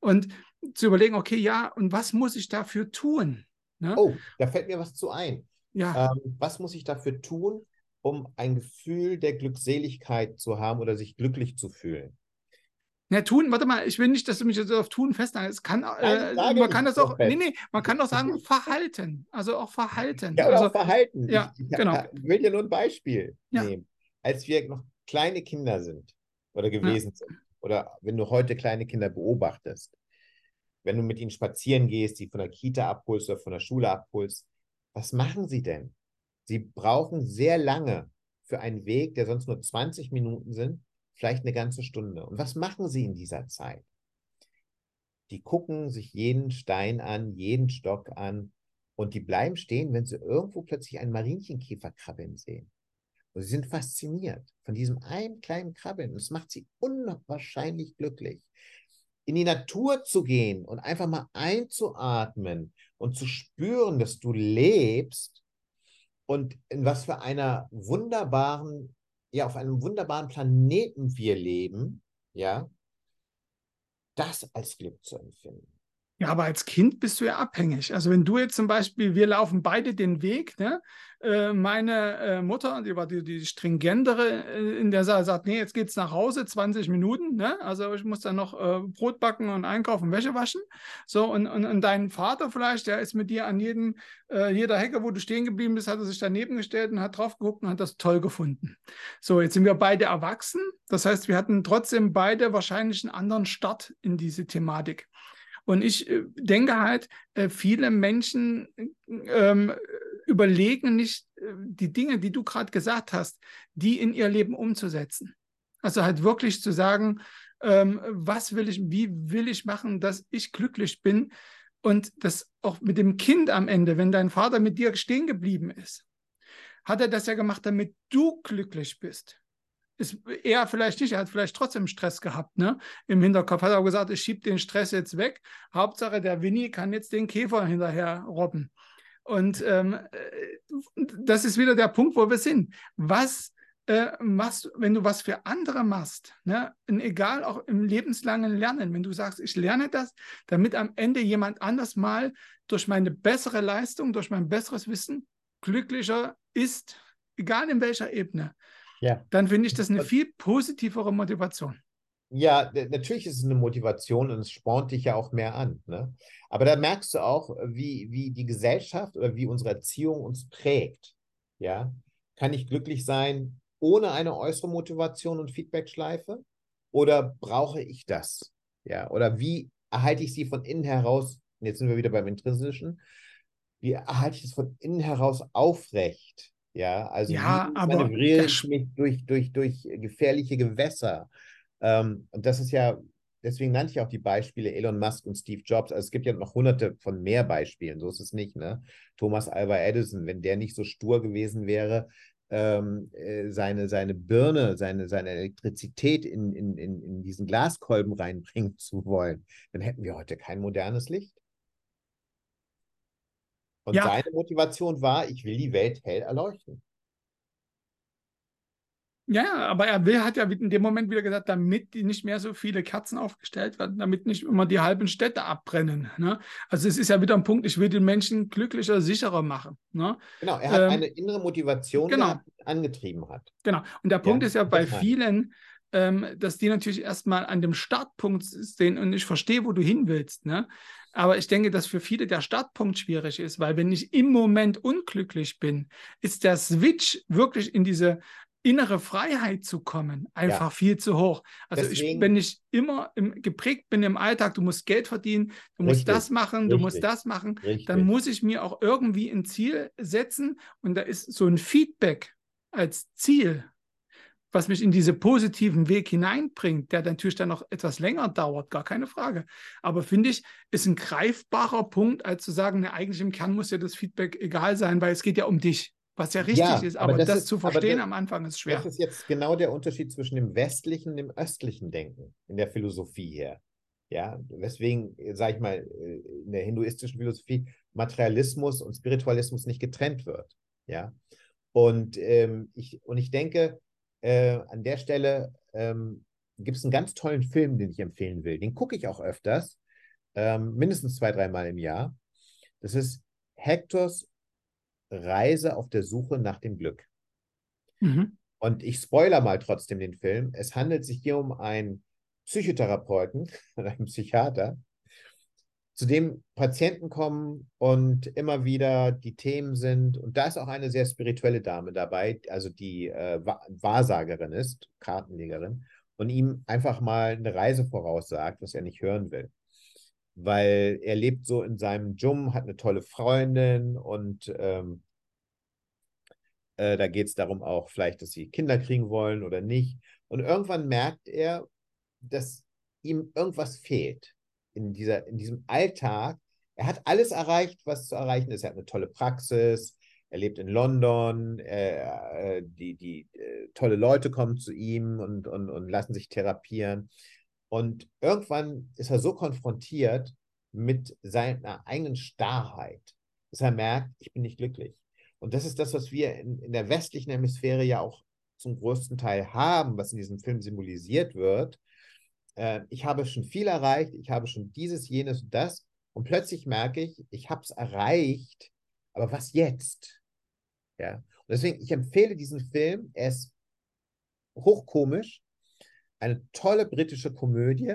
Und zu überlegen, okay, ja, und was muss ich dafür tun? Ne? Oh, da fällt mir was zu ein. Ja. Ähm, was muss ich dafür tun, um ein Gefühl der Glückseligkeit zu haben oder sich glücklich zu fühlen? Ja, tun, warte mal, ich will nicht, dass du mich jetzt auf tun kann, äh, man kann das auch, nee, nee, man kann doch sagen Verhalten. Also auch Verhalten. Ja, also, auch Verhalten. Ja, ich, ich, genau. Ich will dir nur ein Beispiel ja. nehmen. Als wir noch kleine Kinder sind oder gewesen ja. sind, oder wenn du heute kleine Kinder beobachtest, wenn du mit ihnen spazieren gehst, die von der Kita abholst oder von der Schule abholst, was machen sie denn? Sie brauchen sehr lange für einen Weg, der sonst nur 20 Minuten sind, vielleicht eine ganze Stunde. Und was machen sie in dieser Zeit? Die gucken sich jeden Stein an, jeden Stock an und die bleiben stehen, wenn sie irgendwo plötzlich einen Marienchenkäfer krabbeln sehen. Und sie sind fasziniert von diesem einen kleinen Krabbeln. Und es macht sie unwahrscheinlich glücklich. In die Natur zu gehen und einfach mal einzuatmen und zu spüren, dass du lebst und in was für einer wunderbaren ja auf einem wunderbaren Planeten wir leben, ja, das als Glück zu empfinden. Ja, aber als Kind bist du ja abhängig. Also wenn du jetzt zum Beispiel, wir laufen beide den Weg, ne? Äh, meine äh, Mutter, die war die, die stringentere äh, in der Sache, sagt, nee, jetzt geht's nach Hause, 20 Minuten, ne? Also ich muss dann noch Brot backen und einkaufen, Wäsche waschen. So, und, und, und dein Vater vielleicht, der ist mit dir an jedem, jeder Hecke, wo du stehen geblieben bist, hat er sich daneben gestellt und hat drauf geguckt und hat das toll gefunden. So, jetzt sind wir beide erwachsen. Das heißt, wir hatten trotzdem beide wahrscheinlich einen anderen Start in diese Thematik. Und ich äh, denke halt, äh, viele Menschen ähm, überlegen nicht äh, die Dinge, die du gerade gesagt hast, die in ihr Leben umzusetzen. Also halt wirklich zu sagen, ähm, was will ich, wie will ich machen, dass ich glücklich bin und das auch mit dem Kind am Ende, wenn dein Vater mit dir stehen geblieben ist, hat er das ja gemacht, damit du glücklich bist ist er vielleicht nicht, er hat vielleicht trotzdem Stress gehabt, ne? Im Hinterkopf hat er gesagt, ich schiebe den Stress jetzt weg. Hauptsache, der Winnie kann jetzt den Käfer hinterher robben. Und ähm, äh, das ist wieder der Punkt, wo wir sind. Was äh, machst wenn du was für andere machst, ne? Und egal auch im lebenslangen Lernen, wenn du sagst, ich lerne das, damit am Ende jemand anders mal durch meine bessere Leistung, durch mein besseres Wissen glücklicher ist, egal in welcher Ebene, ja. dann finde ich das eine viel positivere Motivation. Ja, natürlich ist es eine Motivation und es spornt dich ja auch mehr an. Ne? Aber da merkst du auch, wie, wie die Gesellschaft oder wie unsere Erziehung uns prägt. Ja, kann ich glücklich sein ohne eine äußere Motivation und Feedbackschleife? Oder brauche ich das? Ja, oder wie erhalte ich sie von innen heraus? Jetzt sind wir wieder beim Intrinsischen. Wie erhalte ich es von innen heraus aufrecht? Ja, also ja, aber manövriere ich mich durch, durch, durch gefährliche Gewässer. Ähm, und das ist ja, deswegen nannte ich auch die Beispiele Elon Musk und Steve Jobs. Also es gibt ja noch hunderte von mehr Beispielen, so ist es nicht. Ne? Thomas Alva Edison, wenn der nicht so stur gewesen wäre, ähm, äh, seine, seine Birne, seine, seine Elektrizität in, in, in, in diesen Glaskolben reinbringen zu wollen, dann hätten wir heute kein modernes Licht. Und ja. seine Motivation war, ich will die Welt hell erleuchten. Ja, aber er will, hat ja in dem Moment wieder gesagt, damit nicht mehr so viele Kerzen aufgestellt werden, damit nicht immer die halben Städte abbrennen. Ne? Also es ist ja wieder ein Punkt, ich will den Menschen glücklicher, sicherer machen. Ne? Genau, er hat ähm, eine innere Motivation, genau. die angetrieben hat. Genau. Und der Punkt ja, ist ja bei vielen, ähm, dass die natürlich erstmal an dem Startpunkt stehen und ich verstehe, wo du hin willst. Ne? Aber ich denke, dass für viele der Startpunkt schwierig ist, weil wenn ich im Moment unglücklich bin, ist der Switch wirklich in diese innere Freiheit zu kommen, einfach ja. viel zu hoch. Also Deswegen, ich, wenn ich immer im, geprägt bin im Alltag, du musst Geld verdienen, du richtig, musst das machen, richtig, du musst das machen, richtig. dann muss ich mir auch irgendwie ein Ziel setzen und da ist so ein Feedback als Ziel, was mich in diesen positiven Weg hineinbringt, der natürlich dann noch etwas länger dauert, gar keine Frage. Aber finde ich, ist ein greifbarer Punkt, als zu sagen, ne, eigentlich im Kern muss ja das Feedback egal sein, weil es geht ja um dich. Was ja richtig ja, ist, aber, aber das, das ist, zu verstehen das, am Anfang ist schwer. Das ist jetzt genau der Unterschied zwischen dem westlichen und dem östlichen Denken in der Philosophie her. Ja, weswegen, sage ich mal, äh, in der hinduistischen Philosophie Materialismus und Spiritualismus nicht getrennt wird. Ja, und, ähm, ich, und ich denke, äh, an der Stelle ähm, gibt es einen ganz tollen Film, den ich empfehlen will. Den gucke ich auch öfters, ähm, mindestens zwei, dreimal im Jahr. Das ist Hectors Reise auf der Suche nach dem Glück. Mhm. Und ich spoiler mal trotzdem den Film. Es handelt sich hier um einen Psychotherapeuten, einen Psychiater, zu dem Patienten kommen und immer wieder die Themen sind. Und da ist auch eine sehr spirituelle Dame dabei, also die äh, Wahrsagerin ist, Kartenlegerin, und ihm einfach mal eine Reise voraussagt, was er nicht hören will weil er lebt so in seinem Dschum, hat eine tolle Freundin und ähm, äh, da geht es darum auch vielleicht, dass sie Kinder kriegen wollen oder nicht. Und irgendwann merkt er, dass ihm irgendwas fehlt in, dieser, in diesem Alltag. Er hat alles erreicht, was zu erreichen ist. Er hat eine tolle Praxis, er lebt in London, äh, die, die äh, tolle Leute kommen zu ihm und, und, und lassen sich therapieren. Und irgendwann ist er so konfrontiert mit seiner eigenen Starrheit, dass er merkt, ich bin nicht glücklich. Und das ist das, was wir in, in der westlichen Hemisphäre ja auch zum größten Teil haben, was in diesem Film symbolisiert wird. Äh, ich habe schon viel erreicht, ich habe schon dieses, jenes und das. Und plötzlich merke ich, ich habe es erreicht, aber was jetzt? Ja. Und deswegen, ich empfehle diesen Film. Er ist hochkomisch, eine tolle britische Komödie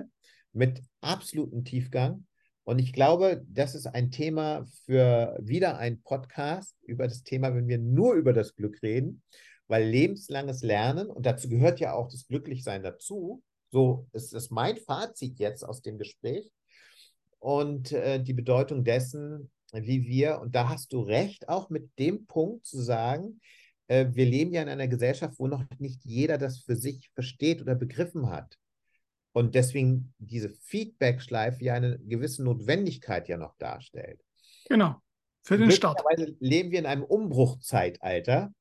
mit absolutem Tiefgang. Und ich glaube, das ist ein Thema für wieder ein Podcast über das Thema, wenn wir nur über das Glück reden, weil lebenslanges Lernen, und dazu gehört ja auch das Glücklichsein dazu, so ist es mein Fazit jetzt aus dem Gespräch und äh, die Bedeutung dessen, wie wir, und da hast du recht, auch mit dem Punkt zu sagen, äh, wir leben ja in einer Gesellschaft, wo noch nicht jeder das für sich versteht oder begriffen hat. Und deswegen diese Feedback-Schleife ja eine gewisse Notwendigkeit ja noch darstellt. Genau, für den Start. leben wir in einem Umbruchzeitalter,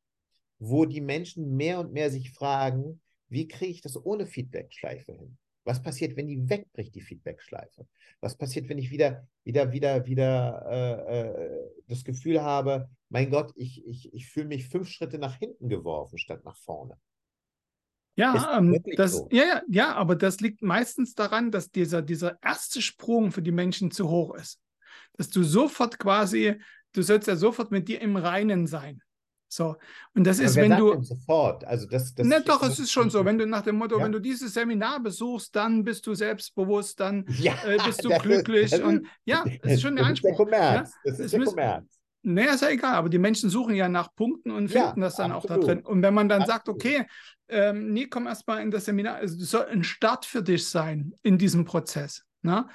wo die Menschen mehr und mehr sich fragen, wie kriege ich das ohne Feedback-Schleife hin? Was passiert, wenn die wegbricht, die Feedback-Schleife? Was passiert, wenn ich wieder, wieder, wieder, wieder äh, äh, das Gefühl habe, mein Gott, ich, ich, ich fühle mich fünf Schritte nach hinten geworfen statt nach vorne? Ja, ähm, das, so. ja, ja, ja, aber das liegt meistens daran, dass dieser, dieser erste Sprung für die Menschen zu hoch ist. Dass du sofort quasi, du sollst ja sofort mit dir im Reinen sein. So. Und das ist, wenn du. Sofort. Also das, das ne, doch, es ist schon so. Wenn du nach dem Motto, ja. wenn du dieses Seminar besuchst, dann bist du selbstbewusst, dann ja, äh, bist du glücklich. Ist, und ja, das ist schon der Anspruch. Das ist der Kommerz. Ja? Das ist der Kommerz. Naja, ist ja egal, aber die Menschen suchen ja nach Punkten und finden das dann absolut. auch da drin. Und wenn man dann absolut. sagt, okay, ähm, nee, komm erstmal in das Seminar, also das soll ein Start für dich sein in diesem Prozess. Ne?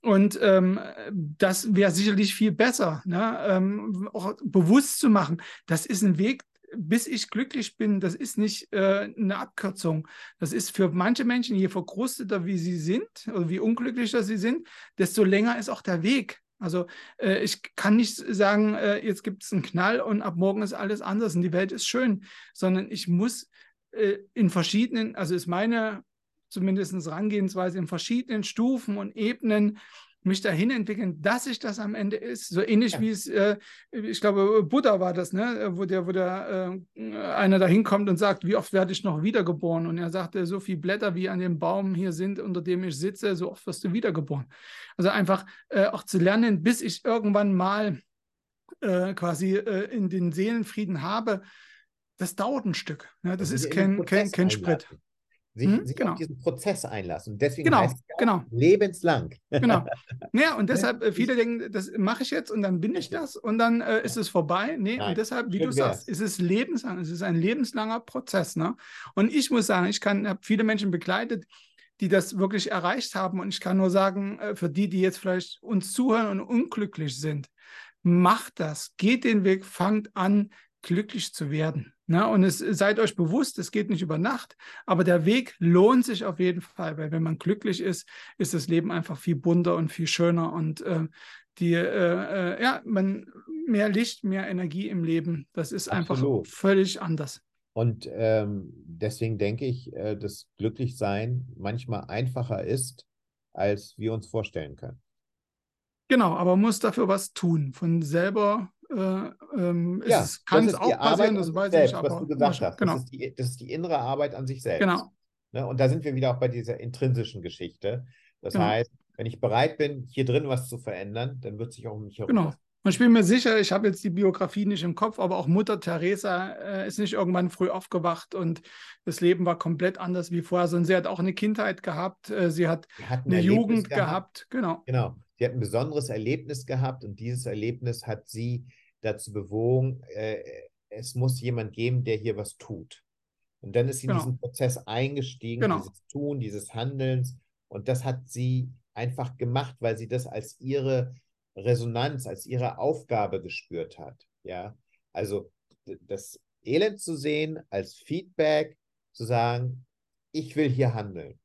Und ähm, das wäre sicherlich viel besser, ne? ähm, auch bewusst zu machen, das ist ein Weg, bis ich glücklich bin, das ist nicht äh, eine Abkürzung. Das ist für manche Menschen, je verkrusteter wie sie sind oder wie unglücklicher sie sind, desto länger ist auch der Weg Also äh, ich kann nicht sagen, äh, jetzt gibt es einen Knall und ab morgen ist alles anders und die Welt ist schön, sondern ich muss äh, in verschiedenen, also ist meine zumindest Rangehensweise in verschiedenen Stufen und Ebenen mich dahin entwickeln, dass ich das am Ende ist. So ähnlich ja. wie es, äh, ich glaube, Buddha war das, ne? wo der, wo der äh, einer da hinkommt und sagt, wie oft werde ich noch wiedergeboren? Und er sagte, so viele Blätter wie an dem Baum hier sind, unter dem ich sitze, so oft wirst du wiedergeboren. Also einfach äh, auch zu lernen, bis ich irgendwann mal äh, quasi äh, in den Seelenfrieden habe, das dauert ein Stück. Ne? Das, das ist kein, kein, kein Sprit sich, hm, sich genau. auf diesen Prozess einlassen. Und deswegen genau, heißt es genau. lebenslang. Genau. Ja, und deshalb, äh, viele denken, das mache ich jetzt und dann bin ich das und dann äh, ist es vorbei. Nee, Nein, und deshalb, wie du sagst, ist es lebenslang, es ist ein lebenslanger Prozess. Ne? Und ich muss sagen, ich habe viele Menschen begleitet, die das wirklich erreicht haben. Und ich kann nur sagen, äh, für die, die jetzt vielleicht uns zuhören und unglücklich sind, macht das, geht den Weg, fangt an, glücklich zu werden. Na, ne? und es, seid euch bewusst, es geht nicht über Nacht, aber der Weg lohnt sich auf jeden Fall, weil wenn man glücklich ist, ist das Leben einfach viel bunter und viel schöner und äh, die, äh, äh, ja, man mehr Licht, mehr Energie im Leben. Das ist Absolut. einfach völlig anders. Und ähm, deswegen denke ich, äh, dass Glücklichsein manchmal einfacher ist, als wir uns vorstellen können. Genau, aber man muss dafür was tun. Von selber äh, ähm, ja, kann es auch passieren, das weiß selbst, ich aber. Was du gesagt hast, genau. das, ist die, das ist die innere Arbeit an sich selbst. Genau. Ne? Und da sind wir wieder auch bei dieser intrinsischen Geschichte. Das genau. heißt, wenn ich bereit bin, hier drin was zu verändern, dann wird sich auch um mich herum. Genau. Und ich bin mir sicher, ich habe jetzt die Biografie nicht im Kopf, aber auch Mutter Teresa äh, ist nicht irgendwann früh aufgewacht und das Leben war komplett anders wie vorher, sondern sie hat auch eine Kindheit gehabt, äh, sie hat eine Erlebnis Jugend gehabt. gehabt. Genau. Genau. Sie hat ein besonderes Erlebnis gehabt und dieses Erlebnis hat sie dazu bewogen, äh, es muss jemand geben, der hier was tut. Und dann ist sie genau. in diesen Prozess eingestiegen, genau. dieses Tun, dieses Handelns. Und das hat sie einfach gemacht, weil sie das als ihre Resonanz, als ihre Aufgabe gespürt hat. Ja, also das Elend zu sehen als Feedback, zu sagen, ich will hier handeln.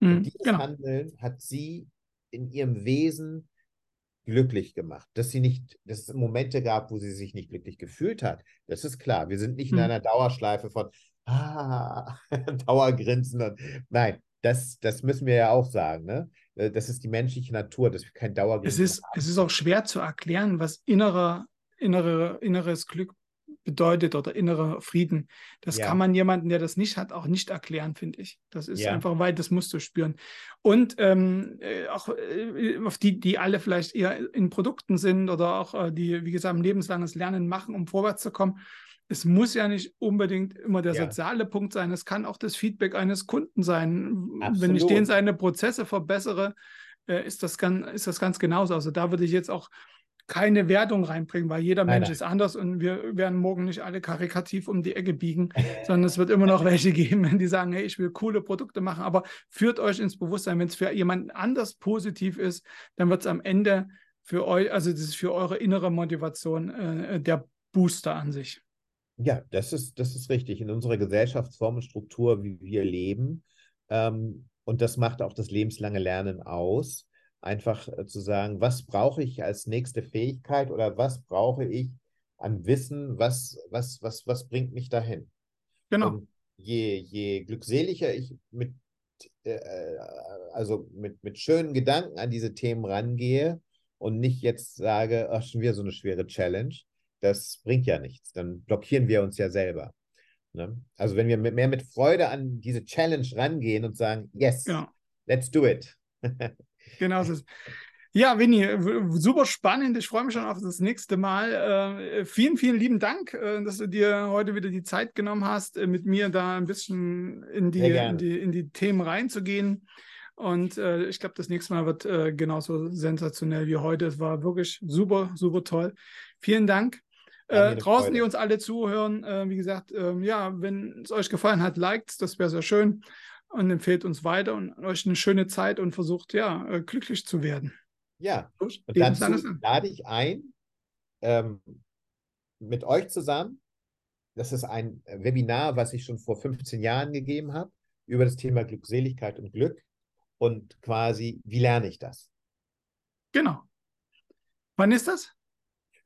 Mhm, und dieses genau. Handeln hat sie in ihrem Wesen glücklich gemacht. Dass sie nicht, dass es Momente gab, wo sie sich nicht glücklich gefühlt hat, das ist klar. Wir sind nicht in hm. einer Dauerschleife von ah, Dauergrinsen und nein, das, das müssen wir ja auch sagen, ne? Äh, das ist die menschliche Natur, dass wir kein Dauergrinsen es ist, haben. Es ist auch schwer zu erklären, was innerer, innere, inneres Glück bedeutet oder innerer Frieden. Das ja. kann man jemanden, der das nicht hat, auch nicht erklären, finde ich. Das ist ja. einfach, weil das musst du spüren. Und ähm, äh, auch äh, auf die, die alle vielleicht eher in Produkten sind oder auch äh, die, wie gesagt, ein lebenslanges Lernen machen, um vorwärts zu kommen. Es muss ja nicht unbedingt immer der ja. soziale Punkt sein. Es kann auch das Feedback eines Kunden sein. Absolut. Wenn ich den seine Prozesse verbessere, äh, ist, das ganz, ist das ganz genauso. Also da würde ich jetzt auch keine Wertung reinbringen, weil jeder Mensch nein, ist anders und wir werden morgen nicht alle karikativ um die Ecke biegen, sondern es wird immer noch welche geben, die sagen, hey, ich will coole Produkte machen, aber führt euch ins Bewusstsein, wenn es für jemanden anders positiv ist, dann wird es am Ende für euch, also das ist für eure innere Motivation äh, der Booster an sich. Ja, das ist, das ist richtig. In unserer Gesellschaftsform und Struktur, wie wir leben, ähm, und das macht auch das lebenslange Lernen aus, einfach äh, zu sagen, was brauche ich als nächste Fähigkeit oder was brauche ich an Wissen, was, was, was, was bringt mich dahin? Genau. Und je, je glückseliger ich mit, äh, also mit, mit schönen Gedanken an diese Themen rangehe und nicht jetzt sage, ach, schon wieder so eine schwere Challenge, das bringt ja nichts. Dann blockieren wir uns ja selber. Ne? Also wenn wir mit, mehr mit Freude an diese Challenge rangehen und sagen, yes, genau. let's do it. Genau so ist ja, Winnie, super spannend. Ich freue mich schon auf das nächste Mal. Äh, vielen, vielen lieben Dank, äh, dass du dir heute wieder die Zeit genommen hast, äh, mit mir da ein bisschen in die, in die, in die Themen reinzugehen. Und äh, ich glaube, das nächste Mal wird äh, genauso sensationell wie heute. Es war wirklich super, super toll. Vielen Dank. Äh, draußen, Freude. die uns alle zuhören, wie gesagt, ähm, ja, wenn es euch gefallen hat, liked das wäre sehr schön und empfehlt uns weiter und euch eine schöne Zeit und versucht, ja, äh, glücklich zu werden. Ja, und dazu lade ich ein, ähm, mit euch zusammen, das ist ein Webinar, was ich schon vor 15 Jahren gegeben habe, über das Thema Glückseligkeit und Glück und quasi, wie lerne ich das? Genau. Wann ist das?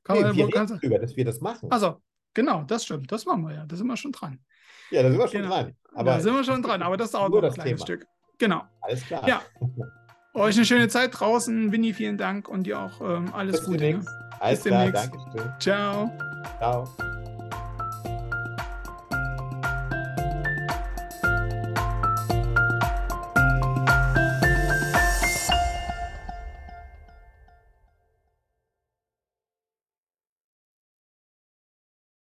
Kann nee, man, wir reden darüber, dass wir das machen. Also, genau, das stimmt. Das machen wir ja. Da sind wir schon dran. Ja, da sind wir schon genau. dran. Aber da sind wir schon dran, aber das dauert noch ein kleines Thema. Stück. Genau. Alles klar. Ja. Euch eine schöne Zeit draußen. Winnie, vielen Dank und dir auch ähm, alles Bis Gute. Ne? Alles Bis klar, demnächst. Dankeschön. Ciao. Ciao.